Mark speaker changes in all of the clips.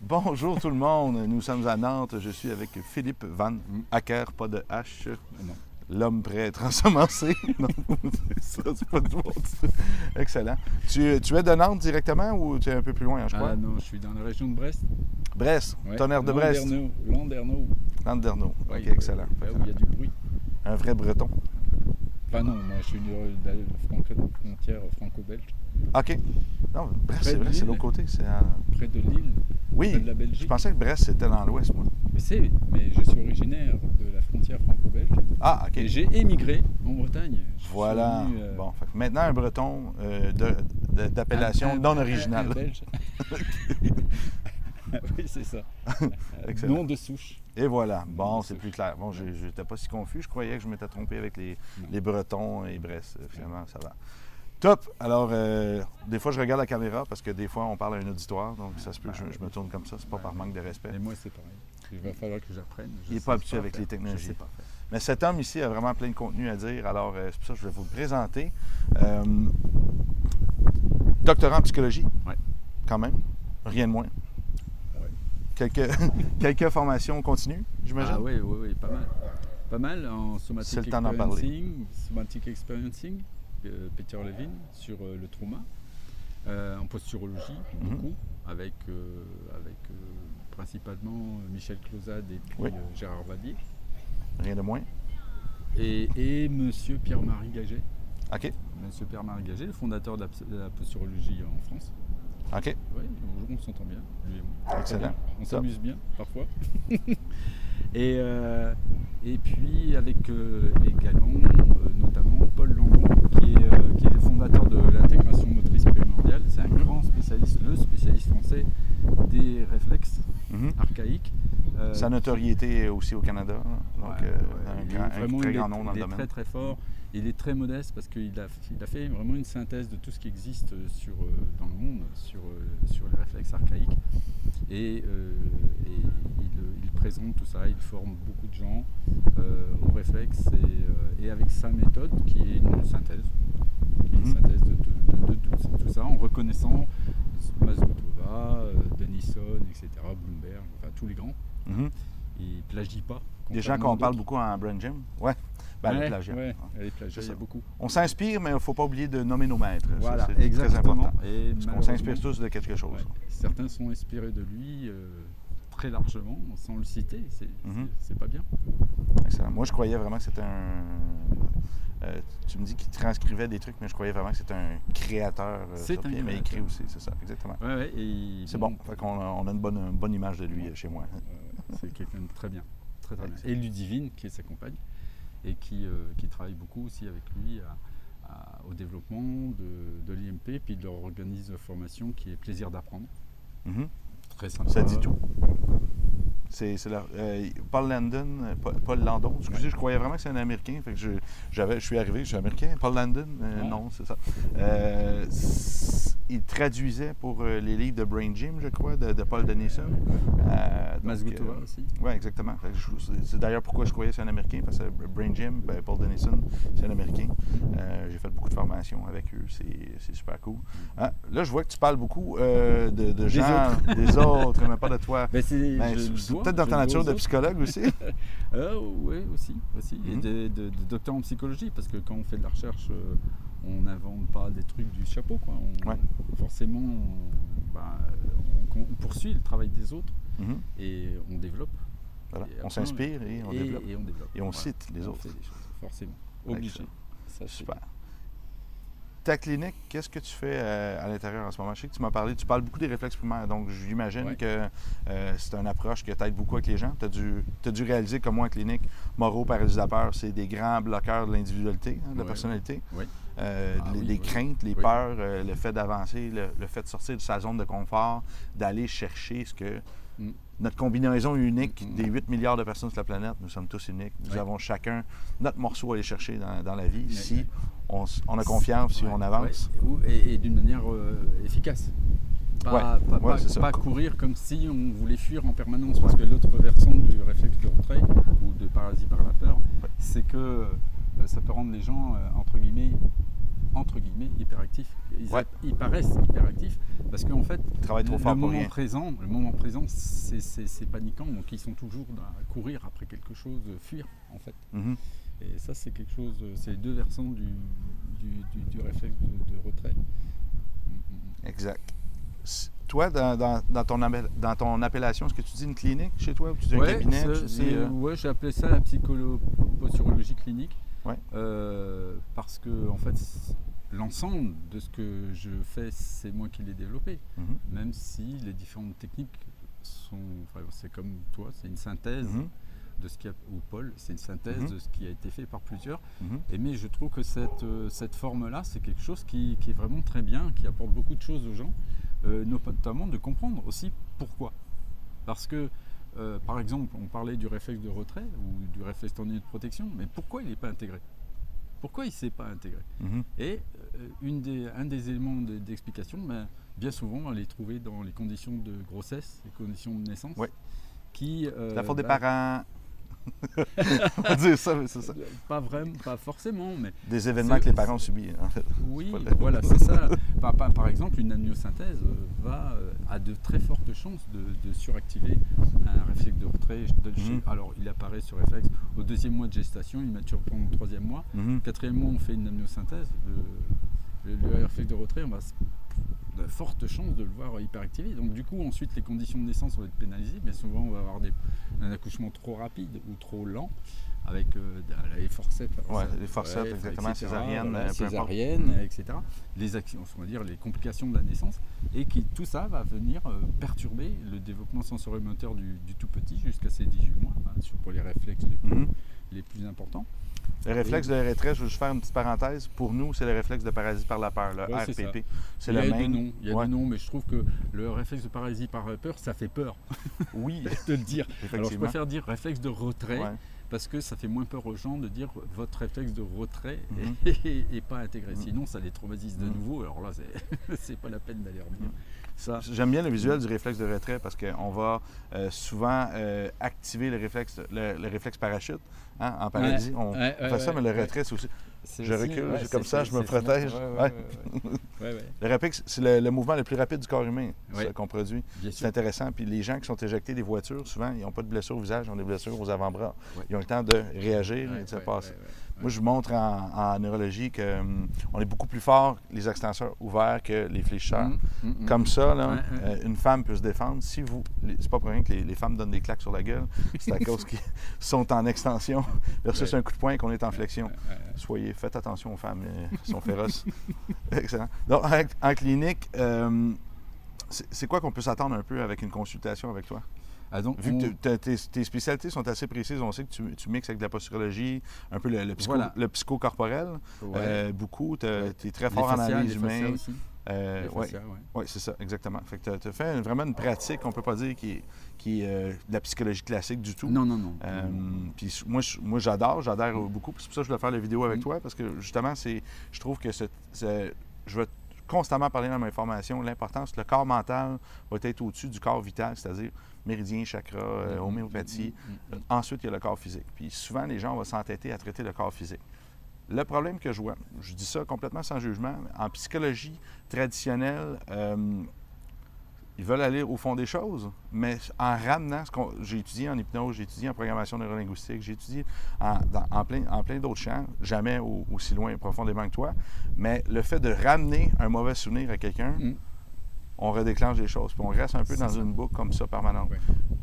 Speaker 1: Bonjour tout le monde, nous sommes à Nantes. Je suis avec Philippe Van Acker, pas de H.
Speaker 2: Non.
Speaker 1: L'homme prêt à être ensemencé. non, c'est ça, c'est pas du bon. Excellent. Tu, tu es de Nantes directement ou tu es un peu plus loin, hein, je crois?
Speaker 2: Ah non, je suis dans la région de Brest.
Speaker 1: Brest,
Speaker 2: Ouais.
Speaker 1: tonnerre de Brest.
Speaker 2: Landerneau. Landerneau. Oui,
Speaker 1: OK, excellent.
Speaker 2: Là où il y a du bruit.
Speaker 1: Un vrai breton.
Speaker 2: Enfin non, moi je suis de la frontière franco-belge,
Speaker 1: OK. Non, Brest, c'est vrai, l'autre côté. C'est
Speaker 2: près de Lille,
Speaker 1: Oui,
Speaker 2: près de la
Speaker 1: je
Speaker 2: Belgique.
Speaker 1: pensais que Brest, c'était dans l'ouest, moi.
Speaker 2: Mais c'est, mais je suis originaire de la frontière franco-belge
Speaker 1: Ah, OK.
Speaker 2: et j'ai émigré en Bretagne. Je
Speaker 1: Voilà.
Speaker 2: venu, euh,
Speaker 1: Bon, maintenant, un breton euh, de- de- d'appellation
Speaker 2: un-
Speaker 1: non originale.
Speaker 2: un belge. oui, c'est ça.
Speaker 1: Excellent.
Speaker 2: Nom de souche.
Speaker 1: Et voilà. Bon, c'est plus clair. Bon, je n'étais pas si confus. Je croyais que je m'étais trompé avec les, les Bretons et Brest. Finalement, ça va. Top. Alors, euh, des fois, je regarde la caméra parce que des fois, on parle à un auditoire. Donc, ça se peut que je, je me tourne comme ça. C'est pas par manque de respect.
Speaker 2: Et moi c'est pareil. Il va falloir que j'apprenne.
Speaker 1: Il est
Speaker 2: sais
Speaker 1: pas habitué avec
Speaker 2: faire.
Speaker 1: les technologies.
Speaker 2: Je sais pas faire.
Speaker 1: Mais cet homme ici a vraiment plein de contenu à dire. Alors, euh, c'est pour ça que je vais vous le présenter. Euh, doctorant en psychologie.
Speaker 2: Ouais.
Speaker 1: Quand même. Rien de moins.
Speaker 2: Ouais.
Speaker 1: Quelques, quelques formations continues, j'imagine.
Speaker 2: Ah oui, oui, oui, pas mal. Pas mal en somatic
Speaker 1: C'est le temps
Speaker 2: experiencing, somatic experiencing, Peter Levin sur euh, le trauma, euh, en posturologie
Speaker 1: Mhm.
Speaker 2: beaucoup, avec, euh, avec euh, principalement Michel Clausade et puis
Speaker 1: Oui.
Speaker 2: euh, Gérard Vadier,
Speaker 1: Rien de moins.
Speaker 2: et, et Monsieur Pierre-Marie Gaget,
Speaker 1: OK.
Speaker 2: Monsieur Pierre-Marie Gaget, le fondateur de la, ps- de la posturologie en France.
Speaker 1: OK.
Speaker 2: Oui, on, on s'entend bien, lui et moi.
Speaker 1: Excellent.
Speaker 2: On s'amuse bien, parfois. et, euh, et puis avec euh, également, euh, notamment, Paul Landon, qui est, euh, qui est le fondateur de l'intégration motrice primordiale. C'est un
Speaker 1: Mhm.
Speaker 2: grand spécialiste, le spécialiste français des réflexes
Speaker 1: Mhm.
Speaker 2: archaïques. Euh,
Speaker 1: Sa notoriété est aussi au Canada. hein. Donc,
Speaker 2: Ouais,
Speaker 1: euh,
Speaker 2: ouais,
Speaker 1: un,
Speaker 2: il est
Speaker 1: très
Speaker 2: il est-
Speaker 1: grand nom dans
Speaker 2: il
Speaker 1: le
Speaker 2: est
Speaker 1: domaine.
Speaker 2: très très fort. Il est très modeste parce qu'il a, il a fait vraiment une synthèse de tout ce qui existe sur, euh, dans le monde sur, sur les réflexes archaïques. Et, euh, et il, il présente tout ça, il forme beaucoup de gens euh, aux réflexes et, et avec sa méthode qui est une synthèse. Une
Speaker 1: Mhm.
Speaker 2: synthèse de, de- de- de tout, ça en reconnaissant Mazgotova, euh, Denison, etc., Bloomberg, enfin tous les grands.
Speaker 1: Mhm.
Speaker 2: Il plagie pas.
Speaker 1: Des gens
Speaker 2: contrairement
Speaker 1: qu'on parle beaucoup en brain gym. Ouais. Ben,
Speaker 2: Ouais, les plagiats, il y a
Speaker 1: ça.
Speaker 2: beaucoup.
Speaker 1: On s'inspire, mais il ne faut pas oublier de nommer nos maîtres.
Speaker 2: Voilà,
Speaker 1: c'est très
Speaker 2: exactement.
Speaker 1: important.
Speaker 2: Et
Speaker 1: Parce qu'on s'inspire tous de quelque chose.
Speaker 2: ouais, certains sont inspirés de lui euh, très largement, sans le citer. C'est c'est pas bien.
Speaker 1: Excellent. Moi, je croyais vraiment que c'était un. Euh, tu me dis qu'il transcrivait des trucs, mais je croyais vraiment que c'était un créateur. euh,
Speaker 2: C'est un
Speaker 1: pied, mais il écrit
Speaker 2: créateur.
Speaker 1: aussi, c'est ça, exactement.
Speaker 2: Ouais, ouais, et
Speaker 1: C'est bon. Fait on a une bonne, une bonne image de lui euh, chez moi.
Speaker 2: C'est quelqu'un de très bien. Très, très bien. Et Ludivine, qui est sa compagne, et qui, euh, qui travaille beaucoup aussi avec lui à- à- au développement de, de l'IMP, puis il leur organise une formation qui est Plaisir d'apprendre.
Speaker 1: Mhm.
Speaker 2: Très sympa.
Speaker 1: Ça dit tout. C'est, la- euh, Paul Landon, euh, Paul, Paul Landon, excusez, je croyais vraiment que c'est un Américain. Fait que je, j'avais, je suis arrivé, je suis Américain. Paul Landon, euh, non, c'est ça. Euh, il traduisait pour euh, les livres de Brain Gym, je crois, de, de Paul Denison. Euh, euh,
Speaker 2: aussi.
Speaker 1: Oui, exactement. C'est- d'ailleurs pourquoi je croyais que c'est un Américain, parce que Brain Gym, ben, Paul Denison, c'est un Américain. Euh, j'ai fait beaucoup de formations avec eux, c'est, super cool. Hein, Là, je vois que tu parles beaucoup euh, de, de gens, des autres, mais pas de toi.
Speaker 2: Ben, c'est
Speaker 1: Ben, peut-être dans ta nature de psychologue aussi.
Speaker 2: Euh, oui, aussi. aussi. Et
Speaker 1: Mhm.
Speaker 2: de, de- de docteur en psychologie, parce que quand on fait de la recherche, on n'invente pas des trucs du chapeau. Quoi. On-
Speaker 1: Ouais.
Speaker 2: Forcément, on, ben, on- on poursuit le travail des autres
Speaker 1: Mhm.
Speaker 2: et on développe.
Speaker 1: Voilà.
Speaker 2: Et
Speaker 1: On s'inspire et on développe.
Speaker 2: et on développe.
Speaker 1: Et on
Speaker 2: Voilà.
Speaker 1: cite les autres.
Speaker 2: fait des choses, forcément. Obligé. Ça,
Speaker 1: Super. Ta clinique, qu'est-ce que tu fais euh, à l'intérieur en ce moment? Je sais que tu m'as parlé, tu parles beaucoup des réflexes primaires, donc j'imagine
Speaker 2: Ouais.
Speaker 1: que euh, c'est une approche que t'aides beaucoup avec les gens. Tu as dû, t'as dû réaliser que moi, en clinique, la peur, c'est des grands bloqueurs de l'individualité, hein, de la personnalité.
Speaker 2: Oui.
Speaker 1: Euh,
Speaker 2: Ah
Speaker 1: les,
Speaker 2: oui,
Speaker 1: les
Speaker 2: oui.
Speaker 1: craintes, les peurs, euh, le fait d'avancer, le, le fait de sortir de sa zone de confort, d'aller chercher ce que.
Speaker 2: Mm.
Speaker 1: Notre combinaison unique
Speaker 2: Mm.
Speaker 1: des 8 milliards de personnes sur la planète, nous sommes tous uniques. Nous
Speaker 2: Oui.
Speaker 1: avons chacun notre morceau à aller chercher dans, dans la vie si on, a confiance, si on avance.
Speaker 2: Et, et d'une manière euh, efficace. Pas,
Speaker 1: Ouais,
Speaker 2: pas-
Speaker 1: ouais,
Speaker 2: pas-
Speaker 1: c'est ça.
Speaker 2: pas courir comme si on voulait fuir en permanence. Parce que l'autre versant du réflexe de retrait ou de paralysie par la peur,
Speaker 1: Ouais.
Speaker 2: c'est que ça peut rendre les gens, entre guillemets, entre guillemets hyperactifs. Ils,
Speaker 1: Ouais.
Speaker 2: ils paraissent hyperactifs parce qu'en fait,
Speaker 1: Ils trop
Speaker 2: le
Speaker 1: fort pour
Speaker 2: moment présent, le moment présent, c'est- paniquant. Donc ils sont toujours à courir après quelque chose, fuir en fait.
Speaker 1: Mhm.
Speaker 2: Et ça, c'est quelque chose, c'est les deux versants du, du, du- du réflexe de, de retrait. Mm, mm, mm.
Speaker 1: Exact. Toi, dans, dans- dans ton, dans ton appellation, est-ce que tu dis une clinique chez toi ou tu dis un cabinet?
Speaker 2: c'est-
Speaker 1: euh,
Speaker 2: ouais, j'ai appelé ça la psychoposturologie clinique.
Speaker 1: Ouais.
Speaker 2: Euh, parce que en fait, l'ensemble de ce que je fais, c'est moi qui l'ai développé.
Speaker 1: mhm,
Speaker 2: Même si les différentes techniques sont, enfin, c'est comme toi, c'est une synthèse
Speaker 1: mhm,
Speaker 2: de ce qui a, ou Paul, c'est une synthèse
Speaker 1: Mhm.
Speaker 2: de ce qui a été fait par plusieurs. Et mais je trouve que cette, euh, cette forme-là, c'est quelque chose qui, qui est vraiment très bien, qui apporte beaucoup de choses aux gens, euh, notamment de comprendre aussi pourquoi. Parce que, euh, par exemple, on parlait du réflexe de retrait ou du réflexe tendu de protection, mais pourquoi il n'est pas intégré? Pourquoi il ne s'est pas intégré?
Speaker 1: Mhm.
Speaker 2: Et euh, une des, un des éléments de- d'explication, ben, bien souvent, on les trouvait dans les conditions de grossesse, les conditions de naissance.
Speaker 1: Ouais.
Speaker 2: Qui, euh,
Speaker 1: La faute des parents. On va dire ça, mais c'est ça.
Speaker 2: Pas vraiment, pas forcément, mais
Speaker 1: Des événements que les parents ont subis, en fait.
Speaker 2: Oui, voilà, c'est ça. Par, exemple, une amniosynthèse euh, va, euh, a de très fortes chances de, de suractiver un réflexe de retrait.
Speaker 1: Mhm.
Speaker 2: Alors, il apparaît ce réflexe au deuxième mois de gestation, il mature pendant le troisième mois.
Speaker 1: Mhm.
Speaker 2: Quatrième mois, on fait une amniosynthèse. Le, le- le réflexe de retrait, on va de fortes chances de le voir hyperactivé. Donc, du coup, ensuite, les conditions de naissance vont être pénalisées, mais souvent, on va avoir des, un accouchement trop rapide ou trop lent. Avec euh, les forceps. alors
Speaker 1: Ouais,
Speaker 2: ça-
Speaker 1: les forceps, exactement,
Speaker 2: etc.,
Speaker 1: césarienne, euh,
Speaker 2: césarienne,
Speaker 1: Mm.
Speaker 2: etc. Les actions, on va dire les complications de la naissance, et qui tout ça va venir euh, perturber le développement sensorimoteur du, du tout petit jusqu'à ses 18 mois, hein, pour les réflexes les plus, les plus importants.
Speaker 1: Le réflexe de retrait, je vais juste faire une petite pareille. Pour nous, c'est le réflexe de paralysie par la peur, le
Speaker 2: Ouais, c'est
Speaker 1: RPP. C'est
Speaker 2: il y
Speaker 1: le
Speaker 2: a
Speaker 1: même.
Speaker 2: noms, il y a
Speaker 1: Ouais.
Speaker 2: deux noms, mais je trouve que le réflexe de paralysie par peur, ça fait peur
Speaker 1: Oui,
Speaker 2: de le dire. Alors je préfère dire réflexe de retrait.
Speaker 1: Ouais.
Speaker 2: Parce que ça fait moins peur aux gens de dire votre réflexe de retrait
Speaker 1: Mhm.
Speaker 2: est, pas intégré.
Speaker 1: Mhm.
Speaker 2: Sinon, ça les traumatise de
Speaker 1: Mhm.
Speaker 2: nouveau. Alors là, c'est- pas la peine d'aller.
Speaker 1: Mhm.
Speaker 2: Ça,
Speaker 1: J'aime bien le visuel du réflexe de retrait parce qu'on va euh, souvent euh, activer le réflexe, le, le réflexe parachute. Hein, en paralysie, on, fait ça, mais le c'est aussi. je recule, comme ça, je me protège. Le réflexe, c'est le, le mouvement le plus rapide du corps humain qu'on produit. C'est intéressant. Puis les gens qui sont éjectés des voitures, souvent, ils n'ont pas de blessures au visage, ils ont des blessures aux avant-bras. Ils ont le temps de réagir et de se passer. Moi, je vous montre en, en neurologie qu'on est beaucoup plus fort, les extenseurs ouverts, que les fléchisseurs.
Speaker 2: Mhm, mhm.
Speaker 1: Comme ça, là, euh, une femme peut se défendre. Si vous, c'est pas pour rien que les, les femmes donnent des claques sur la gueule, c'est à cause qu'ils sont en extension versus
Speaker 2: Ouais.
Speaker 1: un coup de poing qu'on est en flexion.
Speaker 2: Ouais.
Speaker 1: Soyez, faites attention aux femmes, euh, elles sont féroces. Excellent. Donc, en, clinique, euh, c'est quoi qu'on peut s'attendre un peu avec une consultation avec toi?
Speaker 2: Ah, donc,
Speaker 1: Vu
Speaker 2: on-
Speaker 1: que tes, tes spécialités sont assez précises, on sait que tu, tu mixes avec de la posturologie, un peu le, le, psycho,
Speaker 2: Voilà.
Speaker 1: le psychocorporel,
Speaker 2: ouais.
Speaker 1: euh, beaucoup. Tu es très
Speaker 2: Les
Speaker 1: fort en analyse humaine. Euh,
Speaker 2: Les
Speaker 1: ouais.
Speaker 2: ouais.
Speaker 1: Oui, c'est ça, exactement. Fait que tu as, fait vraiment une pratique, on peut pas dire, qui est, qui est euh, de la psychologie classique du tout.
Speaker 2: Non, non, non.
Speaker 1: Euh, puis moi, moi j'adore, j'adore beaucoup. puis C'est pour ça que je voulais faire la vidéo avec
Speaker 2: Mm.
Speaker 1: toi, parce que justement, c'est, je trouve que ce- ce- je vais constamment parler dans mes formations l'importance le corps mental va être au-dessus du corps vital, c'est-à-dire méridien, chakra,
Speaker 2: Mhm,
Speaker 1: homéopathie.
Speaker 2: mhm, mhm, mhm.
Speaker 1: Ensuite, il y a le corps physique. Puis souvent, les gens vont s'entêter à traiter le corps physique. Le problème que je vois, je dis ça complètement sans jugement, en psychologie traditionnelle, euh, ils veulent aller au fond des choses, mais en ramenant ce qu'on. J'ai étudié en hypnose, j'ai étudié en programmation neurolinguistique, j'ai étudié en, plein, en plein d'autres champs, jamais au- aussi loin et profondément que toi, mais le fait de ramener un mauvais souvenir à quelqu'un,
Speaker 2: Mm.
Speaker 1: On redéclenche des choses, puis on reste un peu dans
Speaker 2: ça.
Speaker 1: une boucle comme ça permanente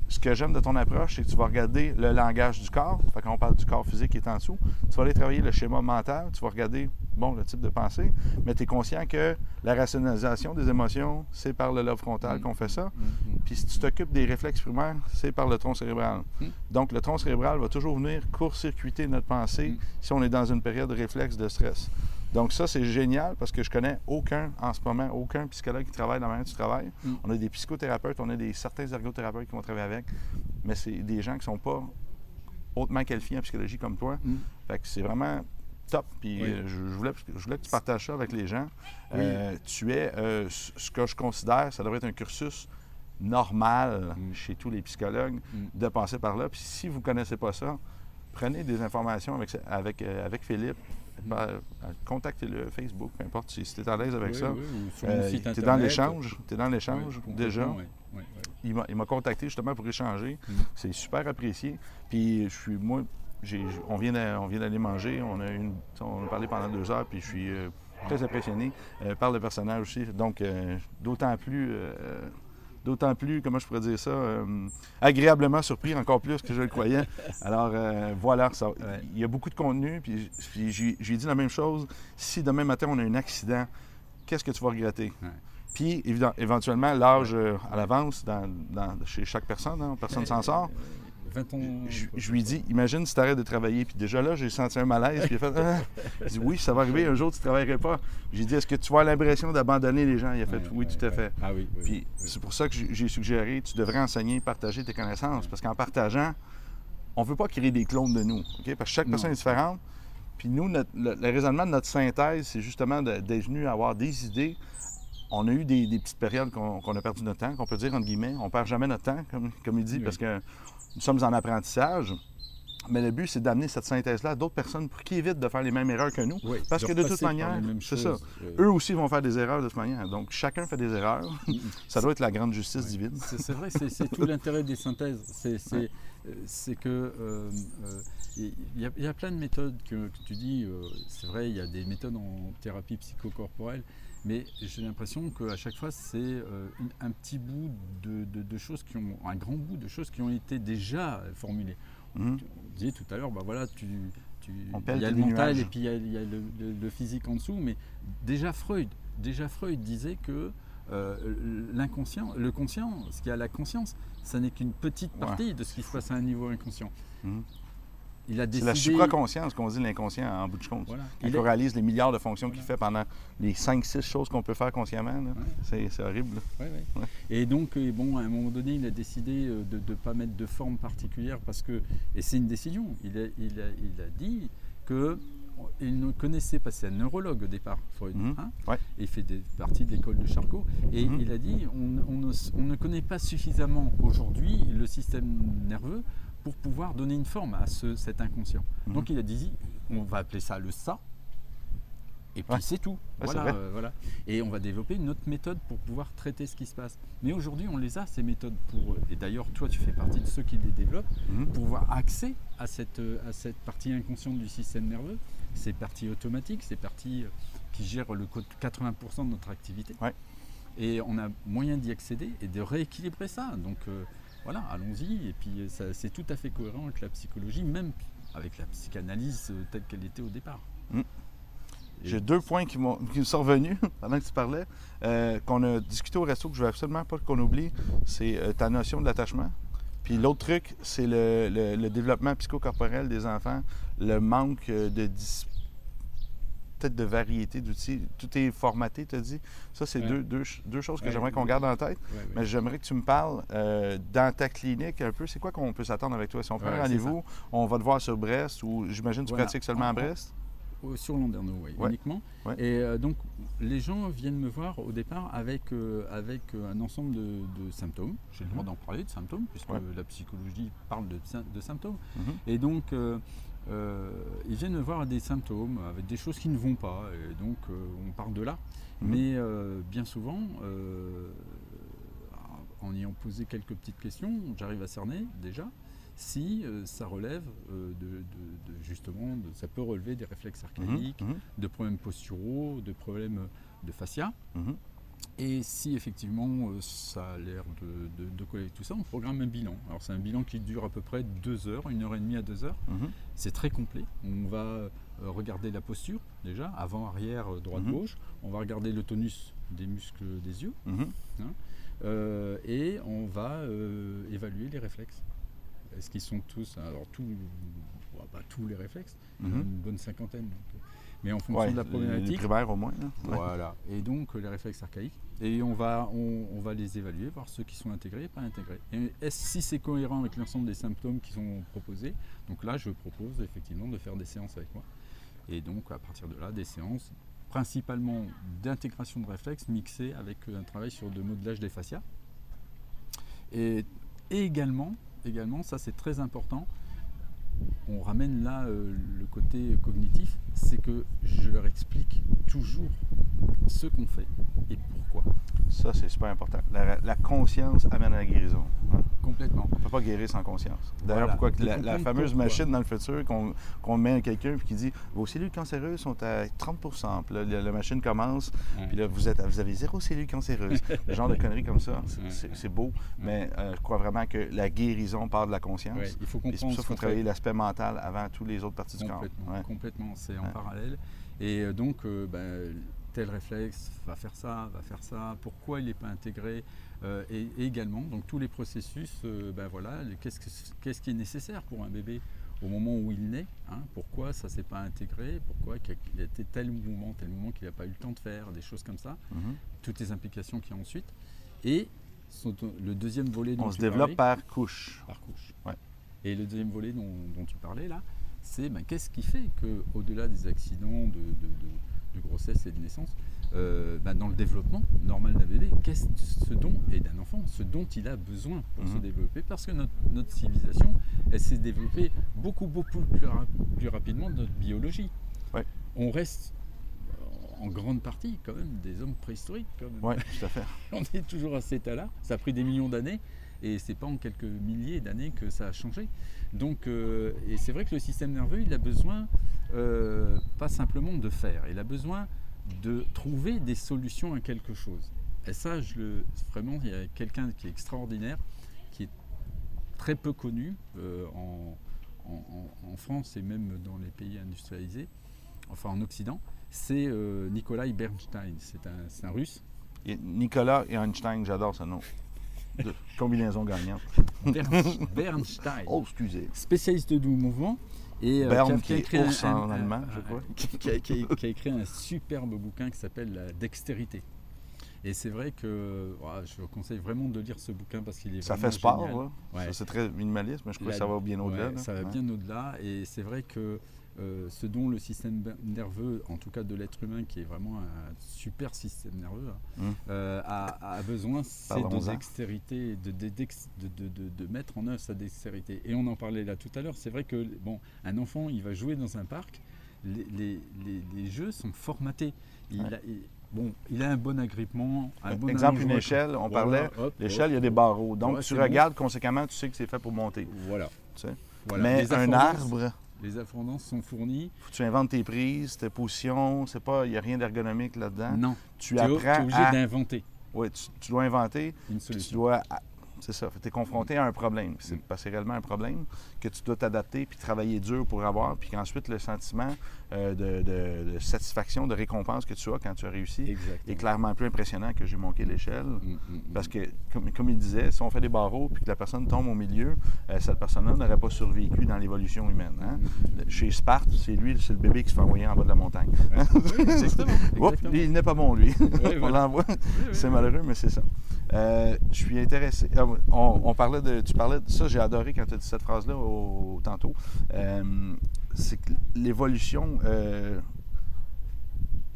Speaker 1: ce que j'aime de ton approche, c'est que tu vas regarder le langage du corps. Fait qu'on parle du corps physique qui est en dessous. Tu vas aller travailler le schéma mental. Tu vas regarder, bon, le type de pensée. Mais tu es conscient que la rationalisation des émotions, c'est par le lobe frontal
Speaker 2: Mm.
Speaker 1: qu'on fait ça.
Speaker 2: Mhm, mhm.
Speaker 1: Puis si tu t'occupes des réflexes primaires, c'est par le tronc cérébral.
Speaker 2: Mm.
Speaker 1: Donc le tronc cérébral va toujours venir court-circuiter notre pensée
Speaker 2: Mm.
Speaker 1: si on est dans une période de réflexe de stress. Donc ça, c'est génial parce que je connais aucun, en ce moment, aucun psychologue qui travaille de la manière que tu travailles.
Speaker 2: Mm.
Speaker 1: On a des psychothérapeutes, on a des, certains ergothérapeutes qui vont travailler avec, mais c'est des gens qui ne sont pas hautement qualifiés en psychologie comme toi.
Speaker 2: Mm.
Speaker 1: Fait que c'est vraiment top. Puis
Speaker 2: Oui.
Speaker 1: euh, je, je voulais, je voulais que tu partages ça avec les gens.
Speaker 2: Oui.
Speaker 1: Euh, tu es euh, ce que je considère, ça devrait être un cursus normal
Speaker 2: Mm.
Speaker 1: chez tous les psychologues de passer par là. Puis si vous ne connaissez pas ça, prenez des informations avec, avec, avec Philippe. Ben, contactez-le, Facebook, peu importe si tu es à l'aise avec
Speaker 2: Oui,
Speaker 1: ça.
Speaker 2: oui, ou sur
Speaker 1: Euh, tu es dans l'échange, tu es dans l'échange déjà. Il m'a- contacté justement pour échanger.
Speaker 2: Mm.
Speaker 1: C'est super apprécié. Puis je suis, moi, on vient d'a- on vient d'aller manger. On a, une, on a parlé pendant deux heures, puis je suis euh, très impressionné euh, par le personnage aussi. Donc, euh, d'autant plus. D'autant plus, comment je pourrais dire ça, euh, agréablement surpris encore plus que je le croyais. Alors euh, voilà, ça-
Speaker 2: Ouais.
Speaker 1: il y a beaucoup de contenu, puis, puis j'ai j'ai dit la même chose. Si demain matin on a un accident, qu'est-ce que tu vas regretter?
Speaker 2: Ouais.
Speaker 1: Puis, évidemment, éventuellement, l'âge euh, à l'avance dans- dans- chez chaque personne, hein, personne s'en sort.
Speaker 2: 20 ans.
Speaker 1: Je, je lui dis, imagine si tu arrêtes de travailler. Puis déjà là, j'ai senti un malaise. Puis il a fait, Ah. Il dit, oui, ça va arriver, un jour, tu ne travaillerais pas. J'ai dit, est-ce que tu vas l'impression d'abandonner les gens? Il a fait, oui, tout à fait.
Speaker 2: Ah oui, oui.
Speaker 1: Puis
Speaker 2: oui.
Speaker 1: c'est pour ça que j'ai suggéré, tu devrais enseigner, partager tes connaissances. Parce qu'en partageant, on ne veut pas créer des clones de nous. Parce que chaque
Speaker 2: Non.
Speaker 1: personne est différente. Puis nous, notre- le, le raisonnement de notre synthèse, c'est justement d'être venu avoir des idées. On a eu des, des petites périodes qu'on a perdu notre temps, qu'on peut dire entre guillemets. On perd jamais notre temps, comme, comme il dit,
Speaker 2: Oui.
Speaker 1: parce que nous sommes en apprentissage. Mais le but, c'est d'amener cette synthèse-là à d'autres personnes pour qu'ils évitent de faire les mêmes erreurs que nous.
Speaker 2: Oui,
Speaker 1: parce que de toute manière, c'est ça.
Speaker 2: euh,
Speaker 1: Eux aussi vont faire des erreurs de toute manière. Donc, chacun fait des erreurs. ça doit être la grande justice divine.
Speaker 2: C'est vrai, c'est c'est tout l'intérêt des synthèses. C'est c'est- euh, que euh, euh, il y, a- il y a plein de méthodes que, que tu dis. euh, c'est vrai, il y a des méthodes en thérapie psychocorporelle, mais j'ai l'impression qu'à chaque fois c'est euh, un petit bout de, de- de choses qui ont, un grand bout de choses qui ont été déjà formulées. On disait tout à l'heure, bah voilà, tu, il y a le mental
Speaker 1: nuages.
Speaker 2: et puis il y a, il y a le, le- le physique en dessous, mais déjà Freud, déjà Freud disait que euh, l'inconscient, le conscient, ce qu'il y a la conscience, ça n'est qu'une petite
Speaker 1: Ouais.
Speaker 2: partie de ce qui se passe à un niveau inconscient.
Speaker 1: Mhm.
Speaker 2: Il a
Speaker 1: C'est
Speaker 2: décidé.
Speaker 1: la supraconscience qu'on dit l'inconscient en bout de compte.
Speaker 2: Voilà. Il est-
Speaker 1: réalise les milliards de fonctions qu'il fait pendant les 5-6 choses qu'on peut faire consciemment,
Speaker 2: Ouais.
Speaker 1: c'est, c'est horrible.
Speaker 2: Ouais, ouais. Et donc, euh, bon, à un moment donné, il a décidé euh, de ne pas mettre de forme particulière parce que, et c'est une décision, il a, il a- il a dit que il ne connaissait pas, c'est un neurologue au départ, Freud,
Speaker 1: Mhm.
Speaker 2: hein,
Speaker 1: Ouais.
Speaker 2: et il fait des- partie de l'école de Charcot, et
Speaker 1: Mhm.
Speaker 2: il a dit on, on ne, on ne connaît pas suffisamment aujourd'hui le système nerveux pour pouvoir donner une forme à ce, cet inconscient.
Speaker 1: Mhm.
Speaker 2: Donc il a dit on va appeler ça le ça, et puis
Speaker 1: Ouais.
Speaker 2: c'est tout. voilà, euh, voilà. Et on va développer une autre méthode pour pouvoir traiter ce qui se passe. Mais aujourd'hui, on les a, ces méthodes, pour, et d'ailleurs, toi, tu fais partie de ceux qui les développent,
Speaker 1: Mhm.
Speaker 2: pour avoir accès à cette, euh, à cette partie inconsciente du système nerveux, ces parties automatiques, ces parties euh, qui gèrent le co- 80% de notre activité.
Speaker 1: Ouais.
Speaker 2: Et on a moyen d'y accéder et de rééquilibrer ça. Donc euh, voilà, allons-y. Et puis c'est tout à fait cohérent avec la psychologie, même avec la psychanalyse telle qu'elle était au départ.
Speaker 1: Mm. J'ai deux points qui, me sont revenus pendant que tu parlais, euh, qu'on a discuté au resto, que je veux absolument pas qu'on oublie, c'est euh, ta notion de l'attachement. Puis l'autre truc, c'est le, le- le développement psychocorporel des enfants, le manque euh, de peut-être de variété d'outils. Tout est formaté, tu as dit. Ça, c'est
Speaker 2: Ouais.
Speaker 1: deux, deux ch- deux choses que
Speaker 2: Ouais,
Speaker 1: j'aimerais qu'on garde en tête.
Speaker 2: Ouais.
Speaker 1: Mais j'aimerais que tu me parles euh, dans ta clinique un peu. C'est quoi qu'on peut s'attendre avec toi? Si on prend un rendez-vous, on va te voir sur Brest ou j'imagine que tu pratiques seulement à Brest?
Speaker 2: Sur Landerneau, oui,
Speaker 1: Ouais.
Speaker 2: uniquement.
Speaker 1: Ouais.
Speaker 2: Et euh, donc, les gens viennent me voir au départ avec, euh, avec euh, un ensemble de, de symptômes. J'ai le droit
Speaker 1: Mhm.
Speaker 2: d'en parler de symptômes, puisque
Speaker 1: Ouais.
Speaker 2: la psychologie parle de, sy- de symptômes.
Speaker 1: Mhm.
Speaker 2: Et donc, euh, ils viennent me voir avec des symptômes, avec des choses qui ne vont pas. Et donc, on part de là.
Speaker 1: Mhm.
Speaker 2: Mais bien souvent, en ayant posé quelques petites questions, j'arrive à cerner déjà si euh, ça relève euh, de, de- de- justement, de- ça peut relever des réflexes
Speaker 1: Mhm.
Speaker 2: archaïques,
Speaker 1: Mhm.
Speaker 2: de problèmes posturaux, de problèmes de fascia.
Speaker 1: Mhm.
Speaker 2: Et si effectivement euh, ça a l'air de, coller avec tout ça, on programme un bilan. Alors c'est un bilan qui dure à peu près deux heures, une heure et demie à deux heures. C'est très complet. On va regarder la posture déjà, avant, arrière, droite, gauche. On va regarder le tonus des muscles des yeux. Euh, et on va évaluer les réflexes. Est-ce qu'ils sont tous, alors tous, bon, pas tous les réflexes,
Speaker 1: Mhm.
Speaker 2: une bonne cinquantaine. donc, euh, mais en fonction
Speaker 1: Ouais,
Speaker 2: de la problématique,
Speaker 1: au moins. là. Ouais.
Speaker 2: voilà. Et donc euh, les réflexes archaïques. Et on va, on, on va les évaluer, voir ceux qui sont intégrés et pas intégrés. Et est-ce si c'est cohérent avec l'ensemble des symptômes qui sont proposés Donc là, je propose effectivement de faire des séances avec moi. Et donc à partir de là, des séances principalement d'intégration de réflexes mixées avec euh, un travail sur de modelage des fascias. Et, et également, ça c'est très important, on ramène là euh, le côté cognitif, c'est que je leur explique toujours ce qu'on fait et pourquoi.
Speaker 1: Ça, c'est super important. La, la conscience amène à la guérison. hein.
Speaker 2: Complètement.
Speaker 1: On ne peut pas guérir sans conscience. D'ailleurs,
Speaker 2: Voilà.
Speaker 1: pourquoi la, la
Speaker 2: comprendre
Speaker 1: fameuse
Speaker 2: pourquoi.
Speaker 1: machine dans le futur qu'on met à quelqu'un puis qui dit vos cellules cancéreuses sont à 30 Puis là, la, la machine commence, puis là, vous, êtes, vous avez zéro cellule cancéreuse. Le genre de conneries comme ça, c'est- beau, mais euh, je crois vraiment que la guérison part de la conscience.
Speaker 2: Ouais, il faut
Speaker 1: Et c'est pour
Speaker 2: comprendre
Speaker 1: ça qu'il faut travailler l'aspect mental avant toutes les autres parties du corps.
Speaker 2: Complètement,
Speaker 1: Ouais.
Speaker 2: complètement, c'est en
Speaker 1: Ouais.
Speaker 2: parallèle. Et euh, donc, euh, ben, tel réflexe va faire ça, va faire ça, pourquoi il n'est pas intégré? Euh, et, et également, donc tous les processus, euh, ben voilà, qu'est-ce, que- qu'est-ce qui est nécessaire pour un bébé au moment où il naît, hein, pourquoi ça ne s'est pas intégré, pourquoi y a été tel mouvement, tel mouvement qu'il n'a pas eu le temps de faire, des choses comme ça,
Speaker 1: Mhm.
Speaker 2: toutes les implications qu'il y a ensuite. Et le deuxième volet dont
Speaker 1: On se
Speaker 2: tu
Speaker 1: développe
Speaker 2: parlais-
Speaker 1: par couche.
Speaker 2: par couche.
Speaker 1: Ouais.
Speaker 2: Et le deuxième volet dont, dont tu parlais là, c'est ben, qu'est-ce qui fait qu'au-delà des accidents de, de- de- de grossesse et de naissance, euh, ben, dans le développement normal d'un bébé, qu'est-ce ce dont, et d'un enfant, ce dont il a besoin pour se
Speaker 1: Mhm.
Speaker 2: développer Parce que notre, notre civilisation, elle s'est développée beaucoup, beaucoup plus, ra- plus rapidement que notre biologie.
Speaker 1: Ouais.
Speaker 2: On reste euh, en grande partie quand même des hommes préhistoriques.
Speaker 1: Oui, tout à fait.
Speaker 2: On est toujours à cet état-là. Ça a pris des millions d'années et c'est pas en quelques milliers d'années que ça a changé. Donc, euh, et c'est vrai que le système nerveux, il a besoin euh, pas simplement de faire, il a besoin de trouver des solutions à quelque chose. Et ça, je le, vraiment, il y a quelqu'un qui est extraordinaire, qui est très peu connu euh, en, en- France et même dans les pays industrialisés, enfin en Occident. C'est euh, Nikolai Bernstein. C'est un, un russe.
Speaker 1: Et Nicolas et Einstein, j'adore ce nom. De- combinaison gagnante.
Speaker 2: Bern- Bernstein,
Speaker 1: Oh, excusez.
Speaker 2: spécialiste du mouvement. Et, euh,
Speaker 1: Bern,
Speaker 2: a
Speaker 1: qui
Speaker 2: écrit un-
Speaker 1: en allemand, je
Speaker 2: un-
Speaker 1: crois.
Speaker 2: qui, a, qui a- qui a écrit un superbe bouquin qui s'appelle La dextérité. Et c'est vrai que je vous conseille vraiment de lire ce bouquin parce qu'il est
Speaker 1: Ça fait sport.
Speaker 2: Ouais.
Speaker 1: C'est très minimaliste, mais je crois que ça va bien au-delà.
Speaker 2: Ça va bien au-delà. Et c'est vrai que euh, ce dont le système nerveux, en tout cas de l'être humain, qui est vraiment un super système nerveux, hein,
Speaker 1: Hum.
Speaker 2: euh, a, a besoin, c'est de dextérité, de, mettre en œuvre sa dextérité. Et on en parlait là tout à l'heure. C'est vrai que bon, un enfant, il va jouer dans un parc. Les, les- les- les jeux sont formatés. Il,
Speaker 1: Ouais.
Speaker 2: a, il- bon, il a un bon agrippement, un bon
Speaker 1: Exemple, une échelle, on
Speaker 2: Voilà,
Speaker 1: parlait. L'échelle, il y a des barreaux. Donc,
Speaker 2: Ouais,
Speaker 1: tu
Speaker 2: bon.
Speaker 1: regardes, conséquemment, tu sais que c'est fait pour monter.
Speaker 2: Voilà.
Speaker 1: Tu sais.
Speaker 2: Voilà.
Speaker 1: Mais un arbre,
Speaker 2: Les affordances sont fournies.
Speaker 1: faut que tu inventes tes prises, tes positions. C'est pas, il n'y a rien d'ergonomique là-dedans.
Speaker 2: Non,
Speaker 1: Tu
Speaker 2: tu es,
Speaker 1: apprends
Speaker 2: obligé
Speaker 1: à...
Speaker 2: d'inventer
Speaker 1: Ouais, tu, tu dois inventer,
Speaker 2: une
Speaker 1: puis tu
Speaker 2: solution.
Speaker 1: dois... C'est ça, tu es confronté à un problème. C'est
Speaker 2: Mm.
Speaker 1: parce que c'est réellement un problème que tu dois t'adapter puis travailler dur pour avoir, puis qu'ensuite le sentiment euh, de, de- de satisfaction, de récompense que tu as quand tu as réussi
Speaker 2: Exactement.
Speaker 1: est clairement plus impressionnant que j'ai monté l'échelle.
Speaker 2: Mm, mm.
Speaker 1: Parce que, comme, comme il disait, si on fait des barreaux puis que la personne tombe au milieu, euh, cette personne-là n'aurait pas survécu dans l'évolution humaine. hein. Chez Sparte, c'est lui, c'est le bébé qui se fait envoyer en bas de la montagne.
Speaker 2: Oui, exactement.
Speaker 1: Oups,
Speaker 2: exactement.
Speaker 1: lui, il n'est pas bon, lui.
Speaker 2: Oui,
Speaker 1: on l'envoie.
Speaker 2: Oui,
Speaker 1: C'est malheureux, mais c'est ça. Euh, je suis intéressé. On, on parlait de. Tu parlais de ça, j'ai adoré quand tu as dit cette phrase-là au- tantôt. Euh, c'est que l'évolution. euh,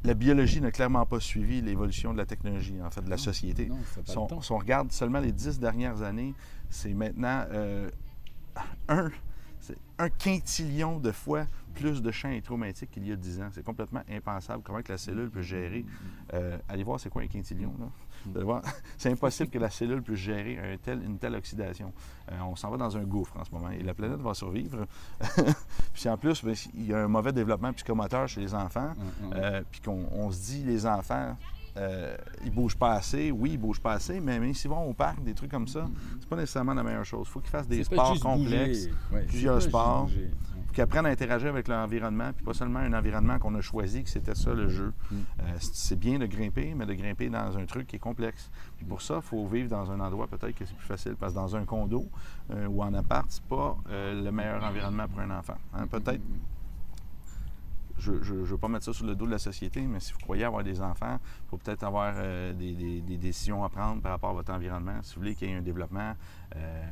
Speaker 1: la biologie n'a clairement pas suivi l'évolution de la technologie, en fait, de la
Speaker 2: Non,
Speaker 1: société.
Speaker 2: Non, ça a pas
Speaker 1: Si on,
Speaker 2: temps.
Speaker 1: si on regarde seulement les dix dernières années, c'est maintenant euh, un, quintillion de fois plus de champs électromagnétiques qu'il y a dix ans. C'est complètement impensable comment que la cellule peut gérer. Euh, allez voir c'est quoi un quintillion. Là. C'est impossible que la cellule puisse gérer un tel- une telle oxydation. Euh, on s'en va dans un gouffre en ce moment et la planète va survivre. Puis en plus, ben, il y a un mauvais développement psychomoteur chez les enfants.
Speaker 2: Mm, mm.
Speaker 1: Euh, puis qu'on on se dit, les enfants, euh, ils bougent pas assez. Oui, ils bougent pas assez, mais, s'ils vont au parc, des trucs comme ça, c'est pas nécessairement la meilleure chose. Il faut qu'ils fassent des sports complexes.
Speaker 2: Ouais,
Speaker 1: plusieurs sports. Qu'ils apprennent à interagir avec l'environnement, puis pas seulement un environnement qu'on a choisi, que c'était ça le jeu.
Speaker 2: Mm.
Speaker 1: Euh, c'est c'est bien de grimper, mais de grimper dans un truc qui est complexe. Puis pour ça, il faut vivre dans un endroit peut-être que c'est plus facile, parce que dans un condo euh, ou en appart, c'est pas euh, le meilleur environnement pour un enfant. Hein, Peut-être je ne veux pas mettre ça sur le dos de la société, mais si vous croyez avoir des enfants, il faut peut-être avoir euh, des, des- des décisions à prendre par rapport à votre environnement si vous voulez qu'il y ait un développement euh,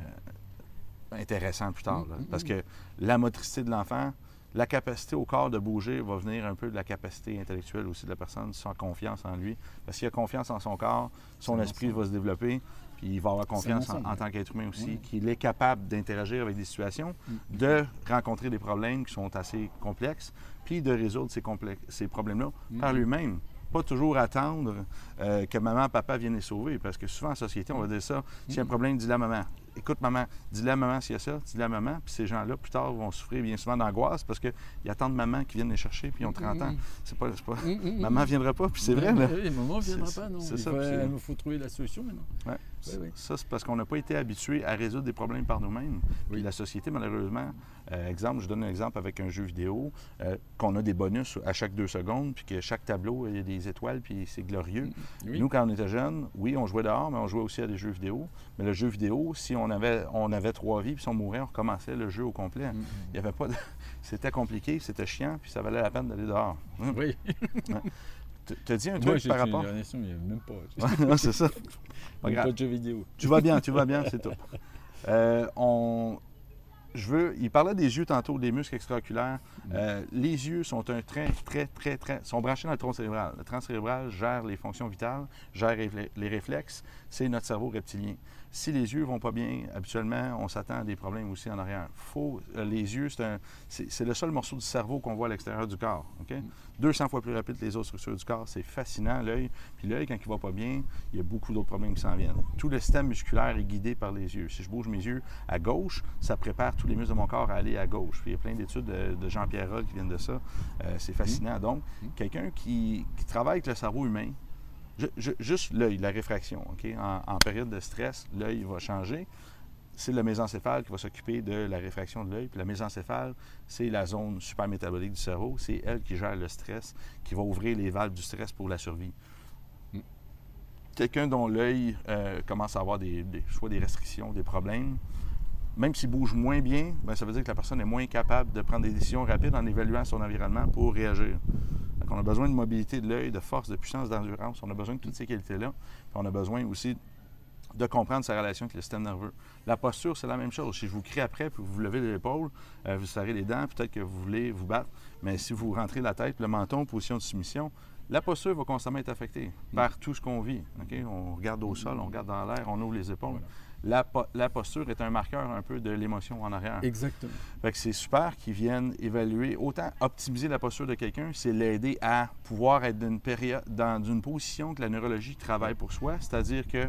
Speaker 1: intéressant plus tard. là.
Speaker 2: Mhm.
Speaker 1: Parce que la motricité de l'enfant, la capacité au corps de bouger va venir un peu de la capacité intellectuelle aussi de la personne, sans confiance en lui. Parce qu'il a confiance en son corps, son esprit va se développer, puis il va avoir confiance en, tant qu'être humain aussi, qu'il est capable d'interagir avec des situations, mm. de rencontrer des problèmes qui sont assez complexes, puis de résoudre ces, ces problèmes-là mm. par lui-même pas toujours attendre euh, que maman, papa viennent les sauver. Parce que souvent en société, on va dire ça. S'il y a un problème, dis-le à maman. Écoute, maman, dis-le à maman s'il y a ça, dis-le à maman. Puis ces gens-là, plus tard, vont souffrir bien souvent d'angoisse parce qu'ils attendent maman qui vienne les chercher, puis ils ont 30 ans. C'est pas. pas... maman ne viendra pas, puis c'est vrai.
Speaker 2: Là. Oui, maman ne viendra pas, non. C'est ça. Il faut trouver la solution maintenant.
Speaker 1: Ouais. Ça, c'est parce qu'on n'a pas été habitué à résoudre des problèmes par nous-mêmes. La société, malheureusement, euh, exemple, je donne un exemple avec un jeu vidéo, euh, qu'on a des bonus à chaque deux secondes, puis que chaque tableau, il y a des étoiles, puis c'est glorieux. Nous, quand on était jeunes, oui, on jouait dehors, mais on jouait aussi à des jeux vidéo. Mais le jeu vidéo, si on avait, on avait trois vies, puis si on mourait, on recommençait le jeu au complet. Il y avait pas C'était compliqué, c'était chiant, puis ça valait la peine d'aller dehors.
Speaker 2: Oui.
Speaker 1: Tu as dit un truc par rapport?
Speaker 2: Moi, il n'y a même pas.
Speaker 1: c'est ça.
Speaker 2: Pas, pas de jeux vidéo.
Speaker 1: Tu vas bien, tu vas bien, c'est tout. Euh, on, je veux. Il parlait des yeux tantôt, des muscles extraoculaires. Mm. Euh, les yeux sont un très, très, très, très. sont branchés dans le tronc cérébral. Le tronc cérébral gère les fonctions vitales, gère les réflexes. C'est notre cerveau reptilien. Si les yeux vont pas bien, habituellement, on s'attend à des problèmes aussi en arrière. Faut, euh, les yeux, c'est le seul morceau du cerveau qu'on voit à l'extérieur du corps. 200 mm. fois plus rapide que les autres structures du corps. C'est fascinant, l'œil. Puis l'œil, quand il va pas bien, il y a beaucoup d'autres problèmes qui s'en viennent. Tout le système musculaire est guidé par les yeux. Si je bouge mes yeux à gauche, ça prépare tous les muscles de mon corps à aller à gauche. Puis il y a plein d'études de, Jean-Pierre Roll qui viennent de ça. Euh, c'est fascinant. Mm. Donc, mm. quelqu'un qui travaille avec le cerveau humain, juste l'œil, la réfraction. En, période de stress, l'œil va changer. C'est le mésencéphale qui va s'occuper de la réfraction de l'œil. Puis la mésencéphale, c'est la zone supermétabolique du cerveau. C'est elle qui gère le stress, qui va ouvrir les valves du stress pour la survie. Hmm. Quelqu'un dont l'œil euh, commence à avoir des, soit des restrictions, des problèmes, même s'il bouge moins bien, bien, ça veut dire que la personne est moins capable de prendre des décisions rapides en évaluant son environnement pour réagir. On a besoin de mobilité de l'œil, de force, de puissance, d'endurance. On a besoin de toutes ces qualités-là. on a besoin aussi de comprendre sa relation avec le système nerveux. La posture, c'est la même chose. Si je vous crie après, puis vous vous levez l'épaule, euh, vous serrez les dents, peut-être que vous voulez vous battre, mais si vous rentrez la tête, le menton, position de soumission, la posture va constamment être affectée par tout ce qu'on vit. On regarde au sol, on regarde dans l'air, on ouvre les épaules la, posture est un marqueur un peu de l'émotion en arrière.
Speaker 2: Exactement.
Speaker 1: Fait que c'est super qu'ils viennent évaluer. Autant optimiser la posture de quelqu'un, c'est l'aider à pouvoir être d'une période, dans une position que la neurologie travaille pour soi. C'est-à-dire que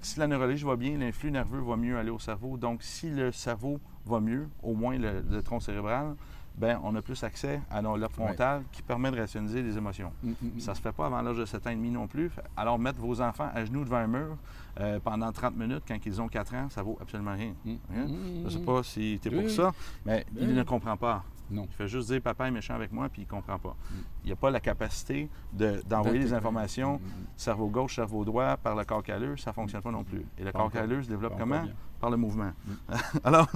Speaker 1: si la neurologie va bien, l'influx nerveux va mieux aller au cerveau. Donc, si le cerveau va mieux, au moins le tronc cérébral, ben on a plus accès à nos lobe frontal qui permet de rationaliser les émotions. Mm, mm, mm. Ça ne se fait pas avant l'âge de 7 ans et demi non plus. Alors, mettre vos enfants à genoux devant un mur euh, pendant 30 minutes quand ils ont 4 ans, ça vaut absolument rien. Hein? Je ne sais pas si tu es pour ça, mais il ne comprend pas.
Speaker 2: Non.
Speaker 1: Il fait juste dire papa est méchant avec moi, puis il ne comprend pas. Il n'y a pas la capacité d'envoyer les informations cerveau gauche, cerveau droit par le corps calleux, ça ne fonctionne pas non plus. Et le corps calleux se développe comment? Par le mouvement. Alors,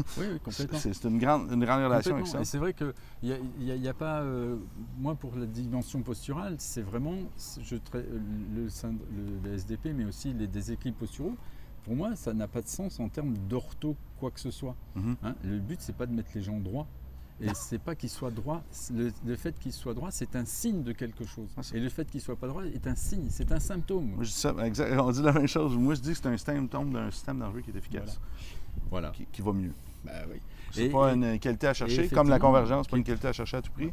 Speaker 1: c'est une grande, une grande relation avec ça.
Speaker 2: C'est vrai qu'il n'y a, a, pas. Euh, moi, pour la dimension posturale, c'est vraiment je, le, le, SDP, mais aussi les déséquilibres posturaux pour moi, ça n'a pas de sens en termes d'ortho, quoi que ce soit. Mm-hmm. Hein, le but, c'est pas de mettre les gens droits. Et c'est pas qu'il soit droit. Le, fait qu'il soit droit, c'est un signe de quelque chose. Ah, et le fait qu'il soit pas droit est un signe, c'est un symptôme.
Speaker 1: Moi, je dis ça, on dit la même chose. Moi, je dis que c'est un symptôme d'un système nerveux qui est efficace.
Speaker 2: Voilà.
Speaker 1: Qui, va mieux.
Speaker 2: Ben, oui.
Speaker 1: C'est pas une qualité à chercher, comme la convergence, pas une qualité à chercher à tout prix.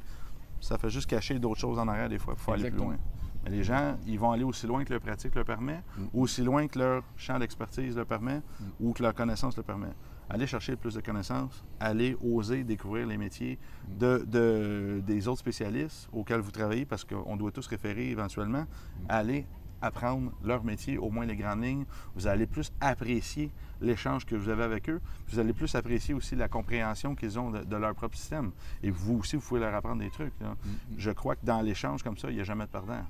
Speaker 1: Ça fait juste cacher d'autres choses en arrière des fois. Il faut aller plus loin. Mais les gens, ils vont aller aussi loin que leur pratique le permet, mm. aussi loin que leur champ d'expertise le permet, mm. ou que leur connaissance le permet aller chercher plus de connaissances, aller oser découvrir les métiers de, des autres spécialistes auxquels vous travaillez, parce qu'on doit tous référer éventuellement, aller apprendre leur métier, au moins les grandes lignes. Vous allez plus apprécier l'échange que vous avez avec eux. Vous allez plus apprécier aussi la compréhension qu'ils ont de, leur propre système. Et vous aussi, vous pouvez leur apprendre des trucs. Mm-hmm. Je crois que dans l'échange comme ça, il n'y a jamais de perdant.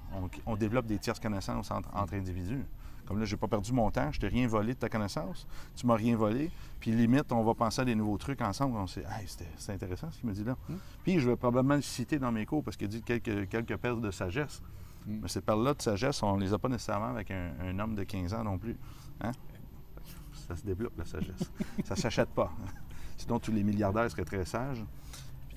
Speaker 1: On, développe des tierces connaissances entre, entre individus. Comme là, j'ai pas perdu mon temps, je t'ai rien volé de ta connaissance, tu m'as rien volé. Puis limite, on va penser à des nouveaux trucs ensemble. On hey, c'est intéressant ce qu'il me dit là. Hmm. Puis je vais probablement le citer dans mes cours parce qu'il dit quelques, quelques perles de sagesse. Hmm. Mais ces perles-là de sagesse, on ne les a pas nécessairement avec un, homme de 15 ans non plus. Hein? Ça se développe, la sagesse. ça ne s'achète pas. Sinon, tous les milliardaires seraient très sages.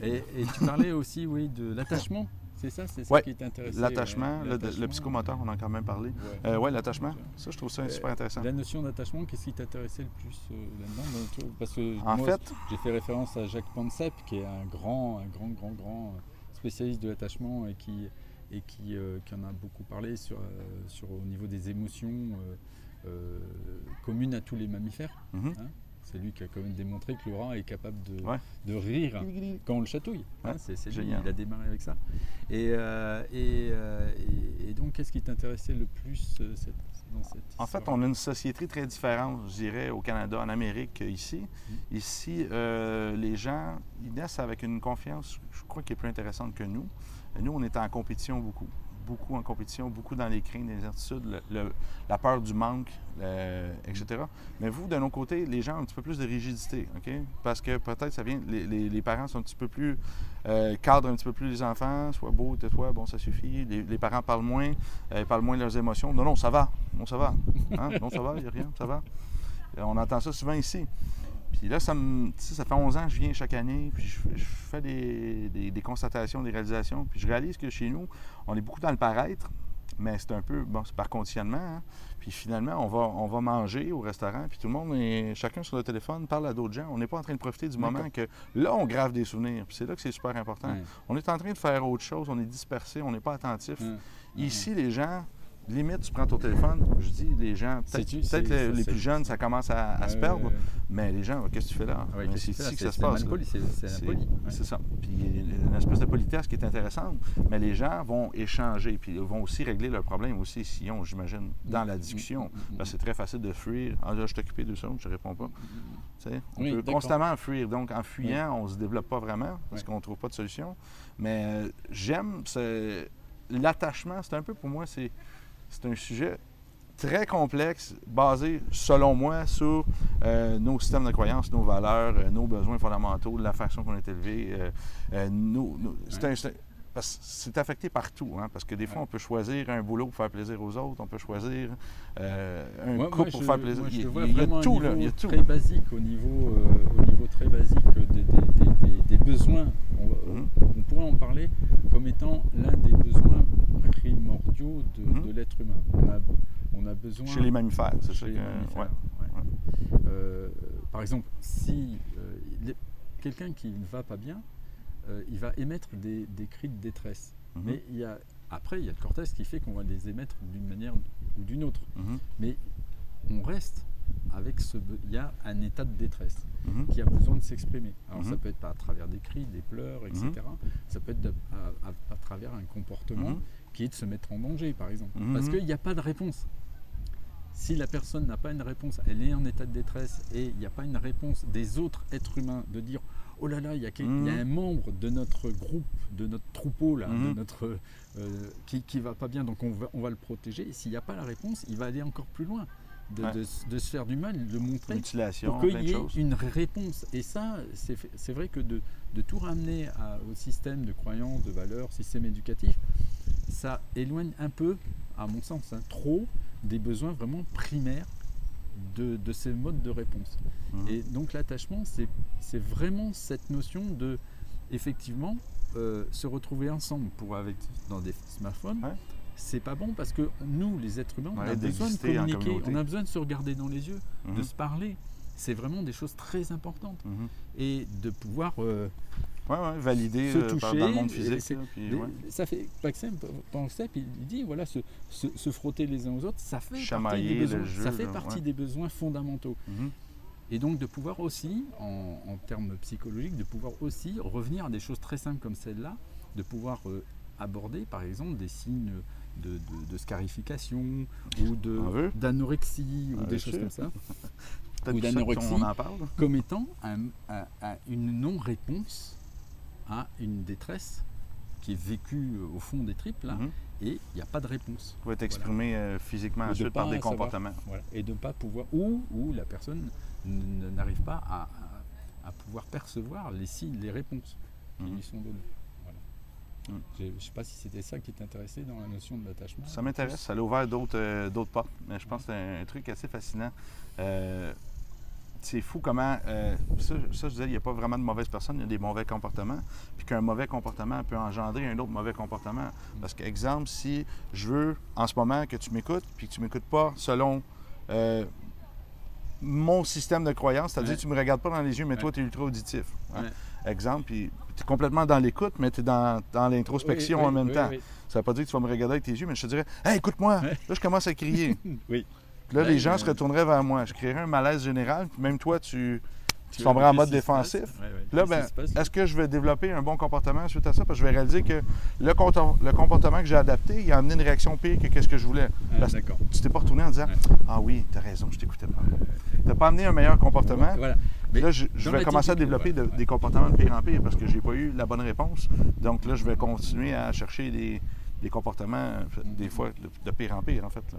Speaker 2: Et, et tu parlais aussi, oui, de l'attachement. C'est ça, c'est ça
Speaker 1: Ouais,
Speaker 2: qui t'intéresse.
Speaker 1: L'attachement, le, le psychomoteur, on en a quand même parlé.
Speaker 2: Ouais.
Speaker 1: Euh, ouais, l'attachement, ça, je trouve ça
Speaker 2: Euh,
Speaker 1: super intéressant.
Speaker 2: La notion d'attachement, qu'est-ce qui t'intéressait le plus euh, là-dedans Parce que
Speaker 1: En
Speaker 2: moi,
Speaker 1: fait,
Speaker 2: j'ai fait référence à Jacques Pansep, qui est un grand, un grand, grand, grand spécialiste de l'attachement et qui, et qui, euh, qui en a beaucoup parlé sur, euh, sur, au niveau des émotions euh, euh, communes à tous les mammifères.
Speaker 1: mhm.
Speaker 2: C'est lui qui a quand même démontré que le rat est capable de,
Speaker 1: Ouais.
Speaker 2: de rire quand on le chatouille. hein,
Speaker 1: Ouais,
Speaker 2: c'est
Speaker 1: génial.
Speaker 2: il a démarré avec ça. Et, euh, et, euh, et- et donc, qu'est-ce qui t'intéressait le plus euh, cette- dans cette
Speaker 1: En fait,
Speaker 2: histoire?
Speaker 1: on a une société très différente, je dirais, au Canada, en Amérique, qu'ici.
Speaker 2: Mm.
Speaker 1: Ici, euh, les gens, ils naissent avec une confiance, je crois, qui est plus intéressante que nous. Nous, on est en compétition beaucoup. Beaucoup en compétition, beaucoup dans les craintes, les incertitudes, la peur du manque, etc. Mais vous, de nos côtés, les gens ont un petit peu plus de rigidité, OK? Parce que peut-être ça vient, les, parents sont un petit peu plus, euh, cadrent un petit peu plus les enfants, sois beau, tais-toi, bon, ça suffit. Les, parents parlent moins, euh, parlent moins de leurs émotions. Non, non, ça va, non, ça va. Hein? Non, ça va, il n'y a rien, ça va. Euh, On entend ça souvent ici. Puis là, ça, me, fait 11 ans que je viens chaque année, puis je, je fais des, des- des constatations, des réalisations, puis je réalise que chez nous, on est beaucoup dans le paraître, mais c'est un peu, bon, c'est par conditionnement. hein. Puis finalement, on va, on va manger au restaurant, puis tout le monde est chacun sur le téléphone, parle à d'autres gens. On n'est pas en train de profiter du moment que là, on grave des souvenirs. Puis c'est là que c'est super important. On est en train de faire autre chose, on est dispersé, on n'est pas attentif. Ici, les gens, limite, tu prends ton téléphone, je dis, les gens, peut-être les, plus jeunes, ça commence à, à se perdre, mais les gens, qu'est-ce que tu fais là?
Speaker 2: Ouais,
Speaker 1: c'est ici que ça se passe.
Speaker 2: C'est
Speaker 1: ça. Puis il y a une espèce de politesse qui est intéressante, mais les gens vont échanger, puis ils vont aussi régler leurs problèmes aussi, s'ils ont, j'imagine, dans la discussion.
Speaker 2: Mm, mm, mm,
Speaker 1: Parce que c'est très facile de fuir. Ah là, je suis occupé de ça, je réponds pas. Tu sais, on
Speaker 2: Oui,
Speaker 1: peut constamment fuir. Donc, en fuyant, on se développe pas vraiment parce qu'on trouve pas de solution. Mais euh, j'aime l'attachement. C'est un peu pour moi, c'est c'est un sujet très complexe, basé, selon moi, sur euh, nos systèmes de croyances, nos valeurs, euh, nos besoins fondamentaux, la façon qu'on est élevé. euh, nos- nos- c'est affecté partout, hein, parce que des fois,
Speaker 2: Ouais.
Speaker 1: on peut choisir un boulot pour faire plaisir aux autres, on peut choisir un
Speaker 2: Moi-
Speaker 1: couple pour
Speaker 2: je-
Speaker 1: faire plaisir.
Speaker 2: je
Speaker 1: il, il y a tout, là, il y a
Speaker 2: niveau
Speaker 1: tout.
Speaker 2: très basique, au niveau, au niveau très basique des, des- des- des- des- des besoins. On,
Speaker 1: Mhm.
Speaker 2: on pourrait en parler comme étant l'un des besoins primordiaux de,
Speaker 1: Mhm.
Speaker 2: de l'être humain. On a, on a besoin.
Speaker 1: Chez les mammifères, c'est ça que. ouais.
Speaker 2: ouais. Euh, par exemple, si euh, quelqu'un qui ne va pas bien, euh, il va émettre des, des cris de détresse.
Speaker 1: Mhm.
Speaker 2: Mais il y a, après, il y a le cortège qui fait qu'on va les émettre d'une manière ou d'une autre.
Speaker 1: Mhm.
Speaker 2: Mais on reste avec ce. Il y a un état de détresse qui a besoin de s'exprimer. Alors ça peut être à travers des cris, des pleurs, etc. Ça peut être à, à- à travers un comportement. Qui est de se mettre en danger, par exemple.
Speaker 1: Mhm.
Speaker 2: Parce qu'il n'y a pas de réponse. Si la personne n'a pas une réponse, elle est en état de détresse et il n'y a pas une réponse des autres êtres humains de dire oh là là, il y, a y
Speaker 1: Mhm.
Speaker 2: un membre de notre groupe, de notre troupeau là, de
Speaker 1: Mhm.
Speaker 2: notre, euh, qui, qui va pas bien, donc on va, on va le protéger. Et s'il n'y a pas la réponse, il va aller encore plus loin, de,
Speaker 1: Ouais.
Speaker 2: de s- de se faire du mal, de montrer pour qu'il y ait une réponse. Et ça, c'est vrai que de, de tout ramener à- au système de croyances, de valeurs, système éducatif, ça éloigne un peu, à mon sens, hein, trop des besoins vraiment primaires de, de ces modes de réponse.
Speaker 1: Mhm.
Speaker 2: Et donc l'attachement, c'est vraiment cette notion de, effectivement, euh, se retrouver ensemble pour avec dans des smartphones.
Speaker 1: Ouais.
Speaker 2: C'est pas bon parce que nous, les êtres humains, on
Speaker 1: Ouais,
Speaker 2: a besoin de communiquer, on a besoin de se regarder dans les yeux, de
Speaker 1: Mhm.
Speaker 2: se parler. C'est vraiment des choses très importantes.
Speaker 1: Mhm.
Speaker 2: Et de pouvoir euh,
Speaker 1: Ouais, ouais, validé
Speaker 2: se
Speaker 1: euh, par- dans le monde
Speaker 2: toucher,
Speaker 1: physique.
Speaker 2: c'est-
Speaker 1: là, puis,
Speaker 2: des-
Speaker 1: ouais.
Speaker 2: ça fait Paxem pensait, puis il dit voilà se, se- se frotter les uns aux autres, ça fait partie des
Speaker 1: le
Speaker 2: besoins,
Speaker 1: jeu,
Speaker 2: ça fait
Speaker 1: là,
Speaker 2: partie
Speaker 1: ouais.
Speaker 2: des besoins fondamentaux.
Speaker 1: Mhm.
Speaker 2: Et donc de pouvoir aussi, en, en termes psychologiques, de pouvoir aussi revenir à des choses très simples comme celle-là, de pouvoir euh, aborder par exemple des signes de, de- de scarification ou d'anorexie ou
Speaker 1: Ah,
Speaker 2: des choses comme ça, ou d'anorexie. comme étant un- un- un- une non-réponse à une détresse qui est vécue euh, au fond des tripes là,
Speaker 1: Mhm.
Speaker 2: et il n'y a pas de réponse.
Speaker 1: Pour être exprimé euh, physiquement
Speaker 2: Ou de
Speaker 1: ensuite par des comportements.
Speaker 2: Voilà. Et de ne pas pouvoir, ou, ou la personne n'arrive pas à, à- à pouvoir percevoir les signes, les réponses qui
Speaker 1: Mhm.
Speaker 2: lui sont données. Voilà.
Speaker 1: Mhm.
Speaker 2: Je ne sais pas si c'était ça qui t'intéressait dans la notion de l'attachement.
Speaker 1: Ça m'intéresse, ça a ouvert d'autres euh, d'autres portes. Mais je pense que c'est un, un truc assez fascinant. Euh, c'est fou comment. euh, ça, ça, je disais, il n'y a pas vraiment de mauvaises personnes, il y a des mauvais comportements. Puis qu'un mauvais comportement peut engendrer un autre mauvais comportement. Parce que, exemple, si je veux en ce moment que tu m'écoutes, puis que tu ne m'écoutes pas selon. euh, mon système de croyance, c'est-à-dire
Speaker 2: Ouais.
Speaker 1: que tu ne me regardes pas dans les yeux, mais
Speaker 2: Ouais.
Speaker 1: toi, tu es ultra auditif. hein.
Speaker 2: Ouais.
Speaker 1: Exemple, puis tu es complètement dans l'écoute, mais tu es dans, dans l'introspection
Speaker 2: Oui,
Speaker 1: en même
Speaker 2: oui,
Speaker 1: temps. Ça ne veut pas dire que tu vas me regarder avec tes yeux, mais je te dirais Hey, écoute-moi. Là, je commence à crier.
Speaker 2: Oui.
Speaker 1: Là,
Speaker 2: Ouais,
Speaker 1: les gens
Speaker 2: mais-
Speaker 1: se retourneraient vers moi. Je créerais un malaise général, puis même toi, tu, tu tomberais en mode défensif.
Speaker 2: Ouais, ouais.
Speaker 1: Puis là, ben, est-ce que je vais développer un bon comportement suite à ça? Parce que je vais réaliser que le, comportement que j'ai adapté, il a amené une réaction pire que ce que je voulais.
Speaker 2: Ah,
Speaker 1: tu t'es pas retourné en disant
Speaker 2: Ouais.
Speaker 1: Ah oui, t'as raison, je t'écoutais pas. T'as pas amené un meilleur comportement.
Speaker 2: Voilà.
Speaker 1: Puis là, je, vais commencer à développer de- des comportements de pire en pire parce que j'ai pas eu la bonne réponse. Donc là, je vais continuer à chercher des, des comportements, euh, des fois, de, de pire en pire, en fait. là.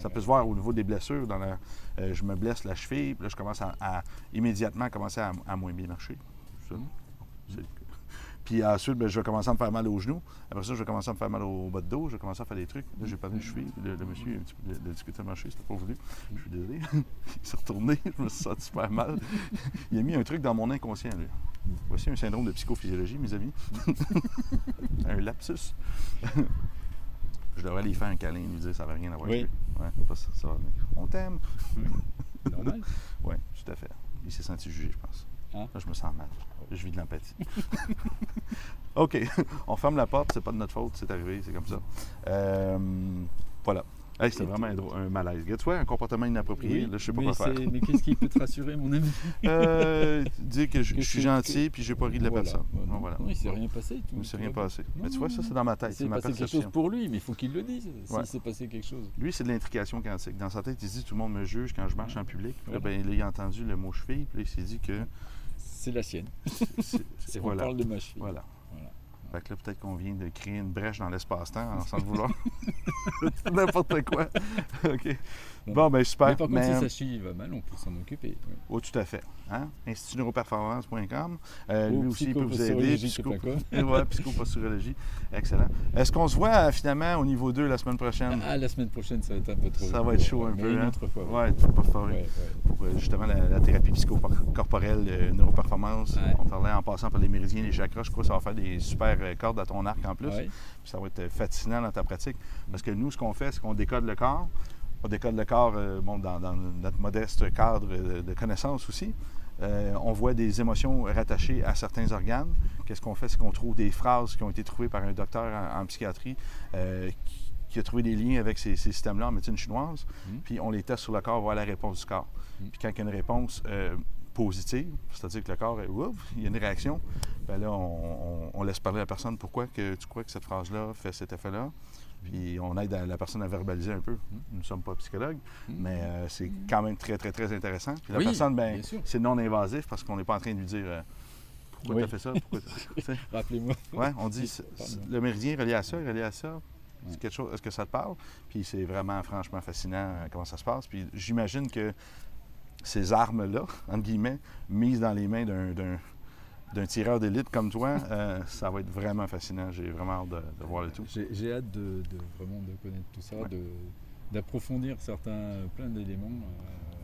Speaker 1: Ça peut se voir au niveau des blessures. Euh, je me blesse la cheville, puis là, je commence à, à immédiatement commencer à, moins bien marcher. Puis ensuite, ben, je vais commencer à me faire mal aux genoux. Après ça, je vais commencer à me faire mal au bas de dos. Je vais commencer à faire des trucs. Là, j'ai pas de cheville. Puis Le, le monsieur, il a un petit peu de, de marcher. C'était pas voulu. Je suis désolé. il s'est retourné. Je me suis senti super mal. Il a mis un truc dans mon inconscient, lui. Voici un syndrome de psychophysiologie, mes amis. un lapsus. Je devrais lui faire un câlin, lui dire ça va rien à voir
Speaker 2: Oui.
Speaker 1: avec lui. Ouais, pas ça, ça va venir. On t'aime.
Speaker 2: Normal.
Speaker 1: Oui, tout à fait. Il s'est senti jugé, je pense.
Speaker 2: Ah.
Speaker 1: Là, je me sens mal. Je vis de l'empathie. OK. On ferme la porte, c'est pas de notre faute, c'est arrivé, c'est comme ça. Euh, voilà. Hey, c'était vraiment un, malaise. Tu vois, un comportement inapproprié, là, je sais pas quoi faire.
Speaker 2: c'est- Mais qu'est-ce qui peut te rassurer, mon ami?
Speaker 1: Euh, dire que je,
Speaker 2: Que
Speaker 1: je suis gentil puis j'ai pas ri de la
Speaker 2: Voilà.
Speaker 1: personne. Bon,
Speaker 2: non,
Speaker 1: voilà.
Speaker 2: non, il s'est rien passé. Tout,
Speaker 1: Il ne s'est rien passé.
Speaker 2: Non,
Speaker 1: Mais tu vois, ça, c'est dans ma
Speaker 2: Il
Speaker 1: tête, c'est
Speaker 2: s'est passé quelque chose pour lui, mais il faut qu'il le dise s'il
Speaker 1: Ouais.
Speaker 2: s'est passé quelque chose.
Speaker 1: Lui, c'est de l'intrication quantique. Dans sa tête, il se dit tout le monde me juge quand je marche en public. Là,
Speaker 2: Voilà.
Speaker 1: ben, là, il a entendu le mot cheville, puis là, il s'est dit que.
Speaker 2: C'est la sienne.
Speaker 1: c'est- c'est-
Speaker 2: C'est- On
Speaker 1: voilà.
Speaker 2: parle de ma cheville.
Speaker 1: Voilà. Fait que là, peut-être qu'on vient de créer une brèche dans l'espace-temps sans le vouloir. N'importe quoi. OK. Bon, ben super.
Speaker 2: Mais par contre,
Speaker 1: Mais,
Speaker 2: si sa cheville va mal, on peut s'en occuper. ouais.
Speaker 1: oh, tout à fait. Hein? Institutneuroperformance.com. Euh,
Speaker 2: Ou
Speaker 1: lui aussi, il peut vous aider. Psycho... psychoposturologie. Excellent. Est-ce qu'on se voit euh, finalement au niveau 2 la semaine prochaine?
Speaker 2: Ah, la semaine prochaine, ça va être un peu trop.
Speaker 1: Ça va être chaud un peu,
Speaker 2: Une
Speaker 1: hein?
Speaker 2: autre fois.
Speaker 1: Ouais, peux pas
Speaker 2: Ouais, ouais.
Speaker 1: pour euh, justement la, la thérapie psychocorporelle, euh, neuroperformance.
Speaker 2: Ouais.
Speaker 1: On parlait en passant par les méridiens, les chakras. Je crois que ça va faire des super euh, cordes à ton arc en plus.
Speaker 2: Ouais.
Speaker 1: Puis ça va être euh, fascinant dans ta pratique. Parce que nous, ce qu'on fait, c'est qu'on décode le corps. On décode le corps euh, bon, dans, dans notre modeste cadre de connaissances aussi. Euh, on voit des émotions rattachées à certains organes. Qu'est-ce qu'on fait? C'est qu'on trouve des phrases qui ont été trouvées par un docteur en, en psychiatrie euh, qui, qui a trouvé des liens avec ces, ces systèmes-là en médecine chinoise.
Speaker 2: Mhm.
Speaker 1: Puis on les teste sur le corps, voir la réponse du corps.
Speaker 2: Mhm.
Speaker 1: Puis quand il y a une réponse positive, c'est-à-dire que le corps, est, Ouf il y a une réaction, ben là, on, on- on laisse parler à la personne pourquoi que tu crois que cette phrase-là fait cet effet-là? Puis on aide à- la personne à verbaliser un peu. Nous ne sommes pas psychologues,
Speaker 2: Mhm.
Speaker 1: mais euh, c'est quand même très, très, très intéressant. Puis la
Speaker 2: Oui,
Speaker 1: personne, ben, c'est non invasif parce qu'on n'est pas en train de lui dire euh, pourquoi
Speaker 2: Oui.
Speaker 1: tu as fait ça. Pourquoi.
Speaker 2: Rappelez-moi.
Speaker 1: Ouais, on dit
Speaker 2: Oui,
Speaker 1: le méridien relié à ça, relié à ça. Quelque chose, est-ce que ça te parle? Puis c'est vraiment franchement fascinant euh, comment ça se passe. Puis j'imagine que ces armes-là, entre guillemets, mises dans les mains d'un, d'un- tireur d'élite comme toi, euh, ça va être vraiment fascinant. J'ai vraiment hâte de, de voir le tout.
Speaker 2: J'ai hâte de, de vraiment de connaître tout ça,
Speaker 1: Ouais.
Speaker 2: d'approfondir certains, plein d'éléments. euh,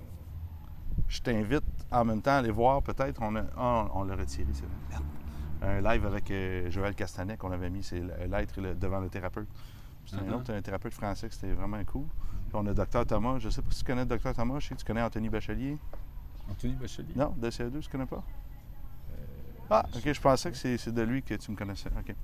Speaker 1: Je t'invite en même temps à aller voir, peut-être, on, a, ah, on l'a retiré, c'est vrai. Merde. Un live avec euh, Joël Castanet qu'on avait mis, c'est l'être devant le thérapeute. C'est un
Speaker 2: Uh-huh.
Speaker 1: autre un thérapeute français, c'était vraiment cool. Puis on a Dr Thomas, je sais pas si tu connais le Dr Thomas, je sais que tu connais Anthony Bachelier.
Speaker 2: Anthony Bachelier.
Speaker 1: Non, de CA2, tu connais pas?
Speaker 2: Euh,
Speaker 1: Ah, ok, je pensais que c'est de lui que tu me connaissais. Ok.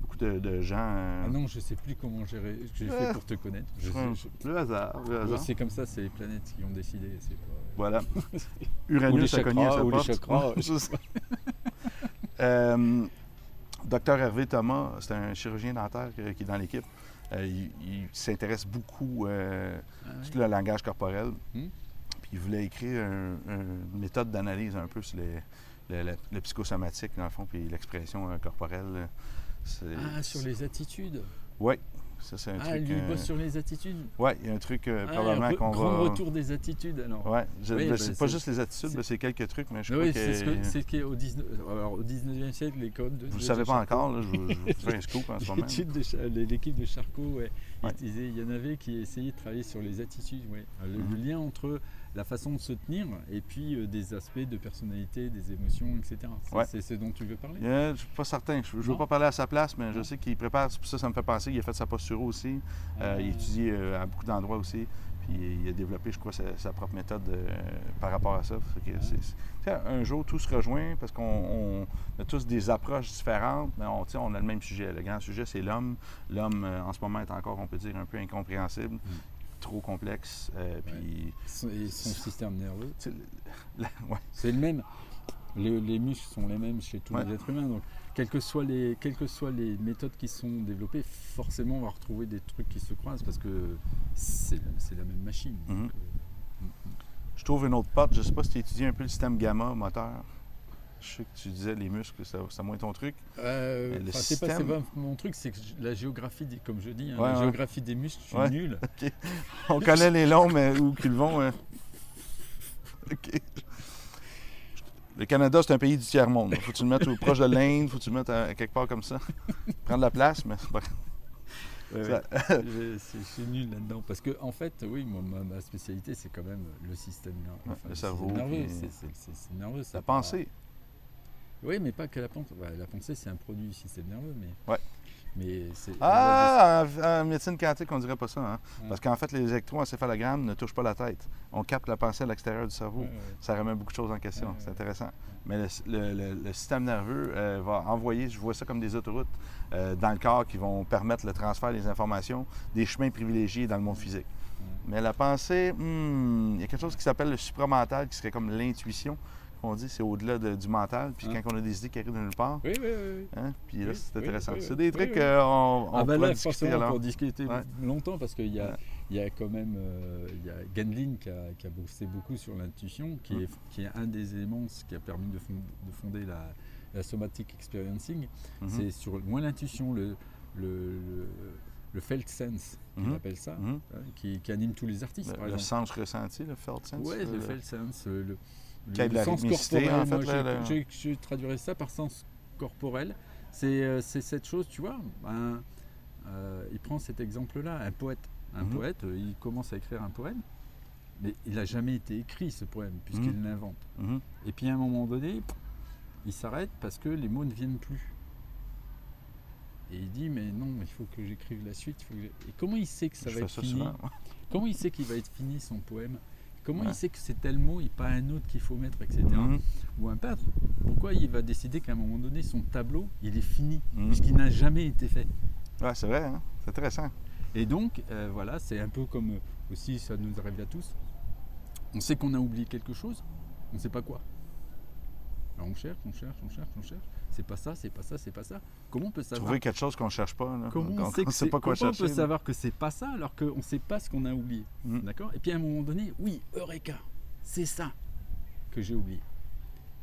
Speaker 1: Beaucoup de, de gens. euh,
Speaker 2: Ah non, je sais plus comment j'ai fait
Speaker 1: Ah.
Speaker 2: pour te connaître. Je
Speaker 1: hum,
Speaker 2: sais- je-
Speaker 1: Le hasard, le
Speaker 2: Ouais,
Speaker 1: hasard.
Speaker 2: C'est comme ça, c'est les planètes qui ont décidé. pas-
Speaker 1: Voilà. Uranus a cogné à sa
Speaker 2: ou les chakras.
Speaker 1: Euh, Docteur Hervé Thomas, c'est un chirurgien dentaire euh, qui est dans l'équipe. Euh, il il s'intéresse beaucoup euh,
Speaker 2: Ah
Speaker 1: à tout le langage corporel.
Speaker 2: Hmm?
Speaker 1: Puis il voulait écrire un- une méthode d'analyse un peu sur les- le, le- le psychosomatique, dans le fond, puis l'expression euh, corporelle. euh,
Speaker 2: Ah, sur les attitudes.
Speaker 1: Oui, ça c'est un
Speaker 2: Ah,
Speaker 1: truc.
Speaker 2: lui, il
Speaker 1: euh,
Speaker 2: bosse sur les attitudes.
Speaker 1: Oui, il y a un truc euh,
Speaker 2: Ah,
Speaker 1: probablement qu'on
Speaker 2: grand
Speaker 1: va.
Speaker 2: retour des attitudes, alors.
Speaker 1: Oui, je-
Speaker 2: Oui,
Speaker 1: ben,
Speaker 2: ben,
Speaker 1: c'est pas juste les attitudes,
Speaker 2: c'est-
Speaker 1: ben, c'est quelques trucs, mais je
Speaker 2: Mais
Speaker 1: crois
Speaker 2: oui,
Speaker 1: que.
Speaker 2: c'est ce que- c'est ce qui est au 19, alors, au 19e siècle, les codes de.
Speaker 1: Vous ne savez pas
Speaker 2: Charcot.
Speaker 1: encore, là, je vous, je vous fais un scoop en ce moment.
Speaker 2: L'équipe de Charcot, ouais. Il
Speaker 1: Ouais.
Speaker 2: il y en avait qui essayaient de travailler sur les attitudes. ouais. Le,
Speaker 1: Mhm.
Speaker 2: le lien entre la façon de se tenir et puis euh, des aspects de personnalité, des émotions, etc. C'est
Speaker 1: Ouais.
Speaker 2: c'est ce dont tu veux parler?
Speaker 1: Euh, je suis pas certain. Je ne veux pas parler à sa place, mais je sais qu'il prépare. c'est pour Ça, ça me fait penser qu'il a fait sa posture aussi. Euh, il
Speaker 2: Euh,
Speaker 1: étudie à beaucoup d'endroits aussi. Puis il a développé, je crois, sa, sa propre méthode par rapport à ça. Que un jour, tout se rejoint parce qu'on on a tous des approches différentes, mais on, on a le même sujet. Le grand sujet, c'est l'homme. L'homme, en ce moment, est encore, on peut dire, un peu incompréhensible, trop complexe. euh, puis,
Speaker 2: et son système nerveux,
Speaker 1: ouais.
Speaker 2: c'est le même. Les, les muscles sont les mêmes chez tous
Speaker 1: Ouais.
Speaker 2: les êtres humains. Donc, quelles que, soient les, quelles que soient les méthodes qui sont développées, forcément, on va retrouver des trucs qui se croisent parce que c'est la même machine.
Speaker 1: Mhm.
Speaker 2: Donc, euh,
Speaker 1: Je trouve une autre porte. Je ne sais pas si tu étudies un peu le système gamma moteur. Je sais que tu disais les muscles, ça- c'est moins ton truc.
Speaker 2: Euh,
Speaker 1: Le
Speaker 2: enfin, c'est pas, c'est
Speaker 1: système-
Speaker 2: pas mon truc, c'est que la géographie, des- comme je dis, hein,
Speaker 1: Ouais,
Speaker 2: la
Speaker 1: ouais.
Speaker 2: géographie des muscles, je suis
Speaker 1: Ouais.
Speaker 2: nul.
Speaker 1: On connaît les longs, mais où qu'ils vont. hein. OK. Le Canada, c'est un pays du tiers-monde. Faut que tu le mettes au- proche de l'Inde, faut que tu le mettes à, à quelque part comme ça. Prendre la place, mais c'est pas
Speaker 2: Ouais,
Speaker 1: Ça-
Speaker 2: ouais. Je suis nul là-dedans. Parce que, en fait, oui, moi, ma, ma spécialité, c'est quand même le système nerveux.
Speaker 1: Ouais, le cerveau,
Speaker 2: nerveux, c'est- c'est- c'est c'est nerveux. c'est
Speaker 1: la
Speaker 2: pas-
Speaker 1: pensée.
Speaker 2: Oui, mais pas que la pensée. Ouais, la pensée, c'est un produit du système nerveux, mais.
Speaker 1: Ouais.
Speaker 2: Mais c'est.
Speaker 1: Ah, en, médecine quantique, on dirait pas ça. Hein? Parce qu'en fait, les électroencéphalogrammes ne touchent pas la tête. On capte la pensée à l'extérieur du cerveau.
Speaker 2: Ouais, ouais.
Speaker 1: Ça remet beaucoup de choses en question.
Speaker 2: Ouais,
Speaker 1: C'est intéressant. Mais le, le- le- le système nerveux euh, va envoyer, je vois ça comme des autoroutes euh, dans le corps qui vont permettre le transfert des informations, des chemins privilégiés dans le monde physique. Mais la pensée, hmm, il y a quelque chose qui s'appelle le supramental, qui serait comme l'intuition. On dit c'est au-delà de- du mental. Puis
Speaker 2: Hein?
Speaker 1: quand on a des idées qui arrivent de nulle part,
Speaker 2: Oui, oui, oui. oui.
Speaker 1: hein, puis là,
Speaker 2: Oui,
Speaker 1: c'est
Speaker 2: oui,
Speaker 1: intéressant.
Speaker 2: oui,
Speaker 1: c'est
Speaker 2: oui.
Speaker 1: des
Speaker 2: Oui,
Speaker 1: trucs
Speaker 2: oui.
Speaker 1: qu'on on
Speaker 2: ah ben là,
Speaker 1: discuter
Speaker 2: forcément,
Speaker 1: alors.
Speaker 2: pour discuter
Speaker 1: Ouais.
Speaker 2: longtemps, parce qu'il y a,
Speaker 1: Ouais.
Speaker 2: il y a quand même euh, il y a Gendlin qui a, qui a bossé beaucoup sur l'intuition, qui,
Speaker 1: Mm.
Speaker 2: est, qui est un des éléments qui a permis de, fond- de fonder la, la somatic experiencing.
Speaker 1: Mhm.
Speaker 2: C'est sur moins l'intuition, le, le, le, le felt sense, qu'il
Speaker 1: Mhm.
Speaker 2: appelle ça,
Speaker 1: Mhm.
Speaker 2: hein, qui, qui anime tous les artistes, par
Speaker 1: Le, sens ressenti, le felt sense. Euh,
Speaker 2: le felt sense, euh, le,
Speaker 1: Qui a de la
Speaker 2: sens corporel.
Speaker 1: en fait,
Speaker 2: moi,
Speaker 1: là,
Speaker 2: je,
Speaker 1: le-
Speaker 2: je- je traduirais ça par sens corporel. C'est euh, cette chose, tu vois. euh, il prend cet exemple-là, un poète. Un
Speaker 1: Mhm.
Speaker 2: poète, euh, il commence à écrire un poème, mais il n'a jamais été écrit ce poème, puisqu'il
Speaker 1: Mhm.
Speaker 2: l'invente.
Speaker 1: Mhm.
Speaker 2: Et puis à un moment donné, il s'arrête parce que les mots ne viennent plus. Et il dit, mais non, il faut que j'écrive la suite. il faut que j'ai- Et comment il sait que ça
Speaker 1: Je
Speaker 2: va être fini. Comment il sait qu'il va être fini son poème? Comment
Speaker 1: Ouais.
Speaker 2: il sait que c'est tel mot et pas un autre qu'il faut mettre, etc.
Speaker 1: Mhm.
Speaker 2: Ou un peintre, pourquoi il va décider qu'à un moment donné, son tableau, il est fini,
Speaker 1: Mhm.
Speaker 2: puisqu'il n'a jamais été fait?
Speaker 1: Ouais, c'est vrai, hein? c'est intéressant.
Speaker 2: Et donc, euh, voilà, c'est un peu comme euh, aussi, ça nous arrive à tous. On sait qu'on a oublié quelque chose, on ne sait pas quoi. Alors on cherche, on cherche, on cherche, on cherche. C'est pas ça, c'est pas ça, c'est pas ça. Comment on peut savoir
Speaker 1: Trouver quelque chose qu'on ne cherche pas. Là.
Speaker 2: Comment on,
Speaker 1: on
Speaker 2: sait
Speaker 1: ne sait pas quoi
Speaker 2: comment on peut savoir que c'est pas ça alors qu'on ne sait pas ce qu'on a oublié
Speaker 1: Mhm.
Speaker 2: D'accord? Et puis à un moment donné, oui, Eureka, c'est ça que j'ai oublié.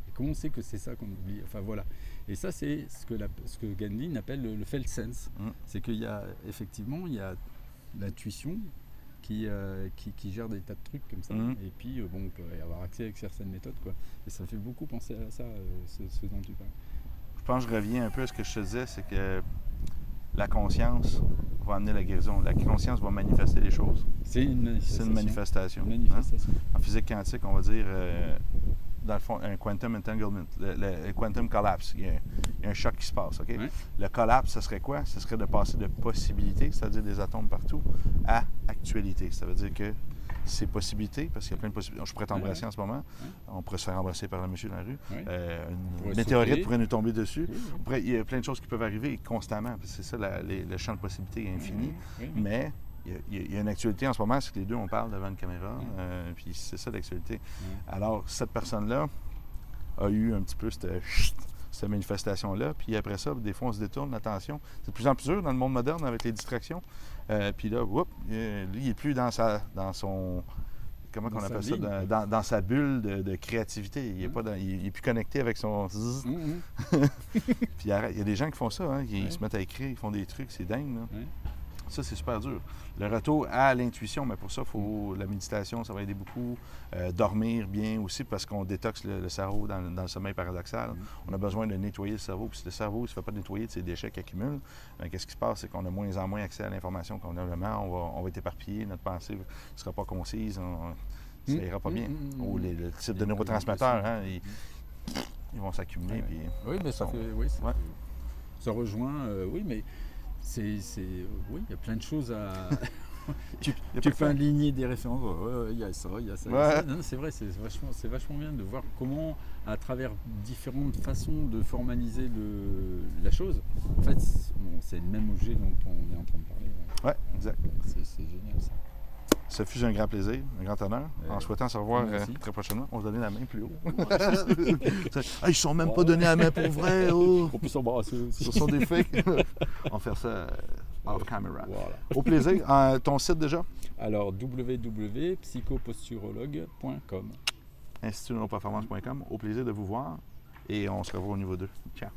Speaker 2: Et comment on sait que c'est ça qu'on oublie? Enfin voilà. Et ça, c'est ce que, la- ce que Gandhi appelle le, le felt sense.
Speaker 1: Mhm.
Speaker 2: C'est qu'il y a effectivement il y a l'intuition qui, euh, qui, des tas de trucs comme ça.
Speaker 1: Mhm.
Speaker 2: Et puis, euh, bon, on peut y avoir accès avec certaines méthodes. Quoi. Et ça fait beaucoup penser à ça, euh, ce, ce dont tu parles.
Speaker 1: Je pense que je reviens un peu à ce que je te disais, c'est que la conscience va amener la guérison. La conscience va manifester les choses.
Speaker 2: C'est une manifestation.
Speaker 1: C'est une manifestation.
Speaker 2: Une
Speaker 1: hein.
Speaker 2: manifestation.
Speaker 1: En physique quantique, on va dire, euh, dans le fond, un quantum entanglement, le, le- le quantum collapse. Il y, a, il y a un choc qui se passe. ok?
Speaker 2: Ouais.
Speaker 1: Le collapse, ce serait quoi? Ce serait de passer de possibilité, c'est-à-dire des atomes partout, à actualité. Ça veut dire que ces possibilités, parce qu'il y a plein de possibilités. Je pourrais t'embrasser en ce moment. On pourrait se faire embrasser par le monsieur dans la rue.
Speaker 2: Ouais.
Speaker 1: Euh, une
Speaker 2: pourrait
Speaker 1: météorite
Speaker 2: sauter.
Speaker 1: pourrait nous tomber dessus.
Speaker 2: Oui, oui.
Speaker 1: Pourrait- il y a plein de choses qui peuvent arriver constamment. parce que C'est ça, la- les- le champ de possibilités est infini.
Speaker 2: Oui, oui.
Speaker 1: Mais il y, a, il y une actualité en ce moment, c'est que les deux, on parle devant une caméra.
Speaker 2: Mm.
Speaker 1: euh, puis c'est ça l'actualité.
Speaker 2: Ouais.
Speaker 1: Alors, cette personne-là a eu un petit peu cette, cette manifestation-là. Puis après ça, des fois, on se détourne l'attention. C'est de plus en plus dur dans le monde moderne avec les distractions. Euh, puis là, whoop, lui, il n'est plus dans, sa, dans son. Comment appelle ça? Dans,
Speaker 2: quoi.
Speaker 1: dans- dans sa bulle de, de créativité. Il n'est
Speaker 2: Mm.
Speaker 1: il, il est plus connecté avec son.
Speaker 2: Mhm.
Speaker 1: Puis il y a des gens qui font ça, hein, qui
Speaker 2: Ouais.
Speaker 1: se mettent à écrire, ils font des trucs, c'est dingue. là.
Speaker 2: Ouais.
Speaker 1: Ça, c'est super dur. Le retour à l'intuition, mais pour ça, il faut la méditation, ça va aider beaucoup. Euh, dormir bien aussi, parce qu'on détoxe le, le cerveau dans, dans le sommeil paradoxal.
Speaker 2: Mhm.
Speaker 1: On a besoin de nettoyer le cerveau. Puis si le cerveau ne se fait pas nettoyer de ses déchets qui accumulent, ben, qu'est-ce qui se passe? C'est qu'on a moins en moins accès à l'information qu'on a vraiment. On va, on va être éparpillé, notre pensée ne sera pas concise. on- ça
Speaker 2: Mm.
Speaker 1: ira pas
Speaker 2: Mm,
Speaker 1: bien.
Speaker 2: mm, mm.
Speaker 1: Ou les, le type de neurotransmetteurs, hein, ils, ils vont s'accumuler.
Speaker 2: Oui, mais ça
Speaker 1: Bon.
Speaker 2: fait. Oui, ça,
Speaker 1: Ouais.
Speaker 2: ça rejoint. euh, oui, mais c'est. c'est- Oui, il y a plein de choses à. tu
Speaker 1: Il y a
Speaker 2: tu
Speaker 1: pas
Speaker 2: peux aligner des références. Ouais, ouais, Il y a ça, il y a ça. il y a
Speaker 1: Ouais.
Speaker 2: ça. Non, C'est vrai, c'est vachement, c'est vachement bien de voir comment, à travers différentes façons de formaliser le, la chose, en fait, c'est bon, c'est le même objet dont on est en train de parler. ouais.
Speaker 1: Ouais, exact.
Speaker 2: C'est c'est génial ça.
Speaker 1: Ce fut un grand plaisir, un grand honneur. En
Speaker 2: Euh,
Speaker 1: souhaitant se revoir euh, très prochainement, on se donnait la main plus haut. Ah, ils sont même pas donnés la main pour vrai. Oh.
Speaker 2: On peut s'embrasser aussi.
Speaker 1: Ce sont des fakes. on va faire ça euh, off camera.
Speaker 2: Voilà.
Speaker 1: Au plaisir. Euh, ton site déjà?
Speaker 2: Alors www.psychoposturologue.com.
Speaker 1: institutneuroperformance.com. Au plaisir de vous voir et on se revoit au niveau 2. Ciao.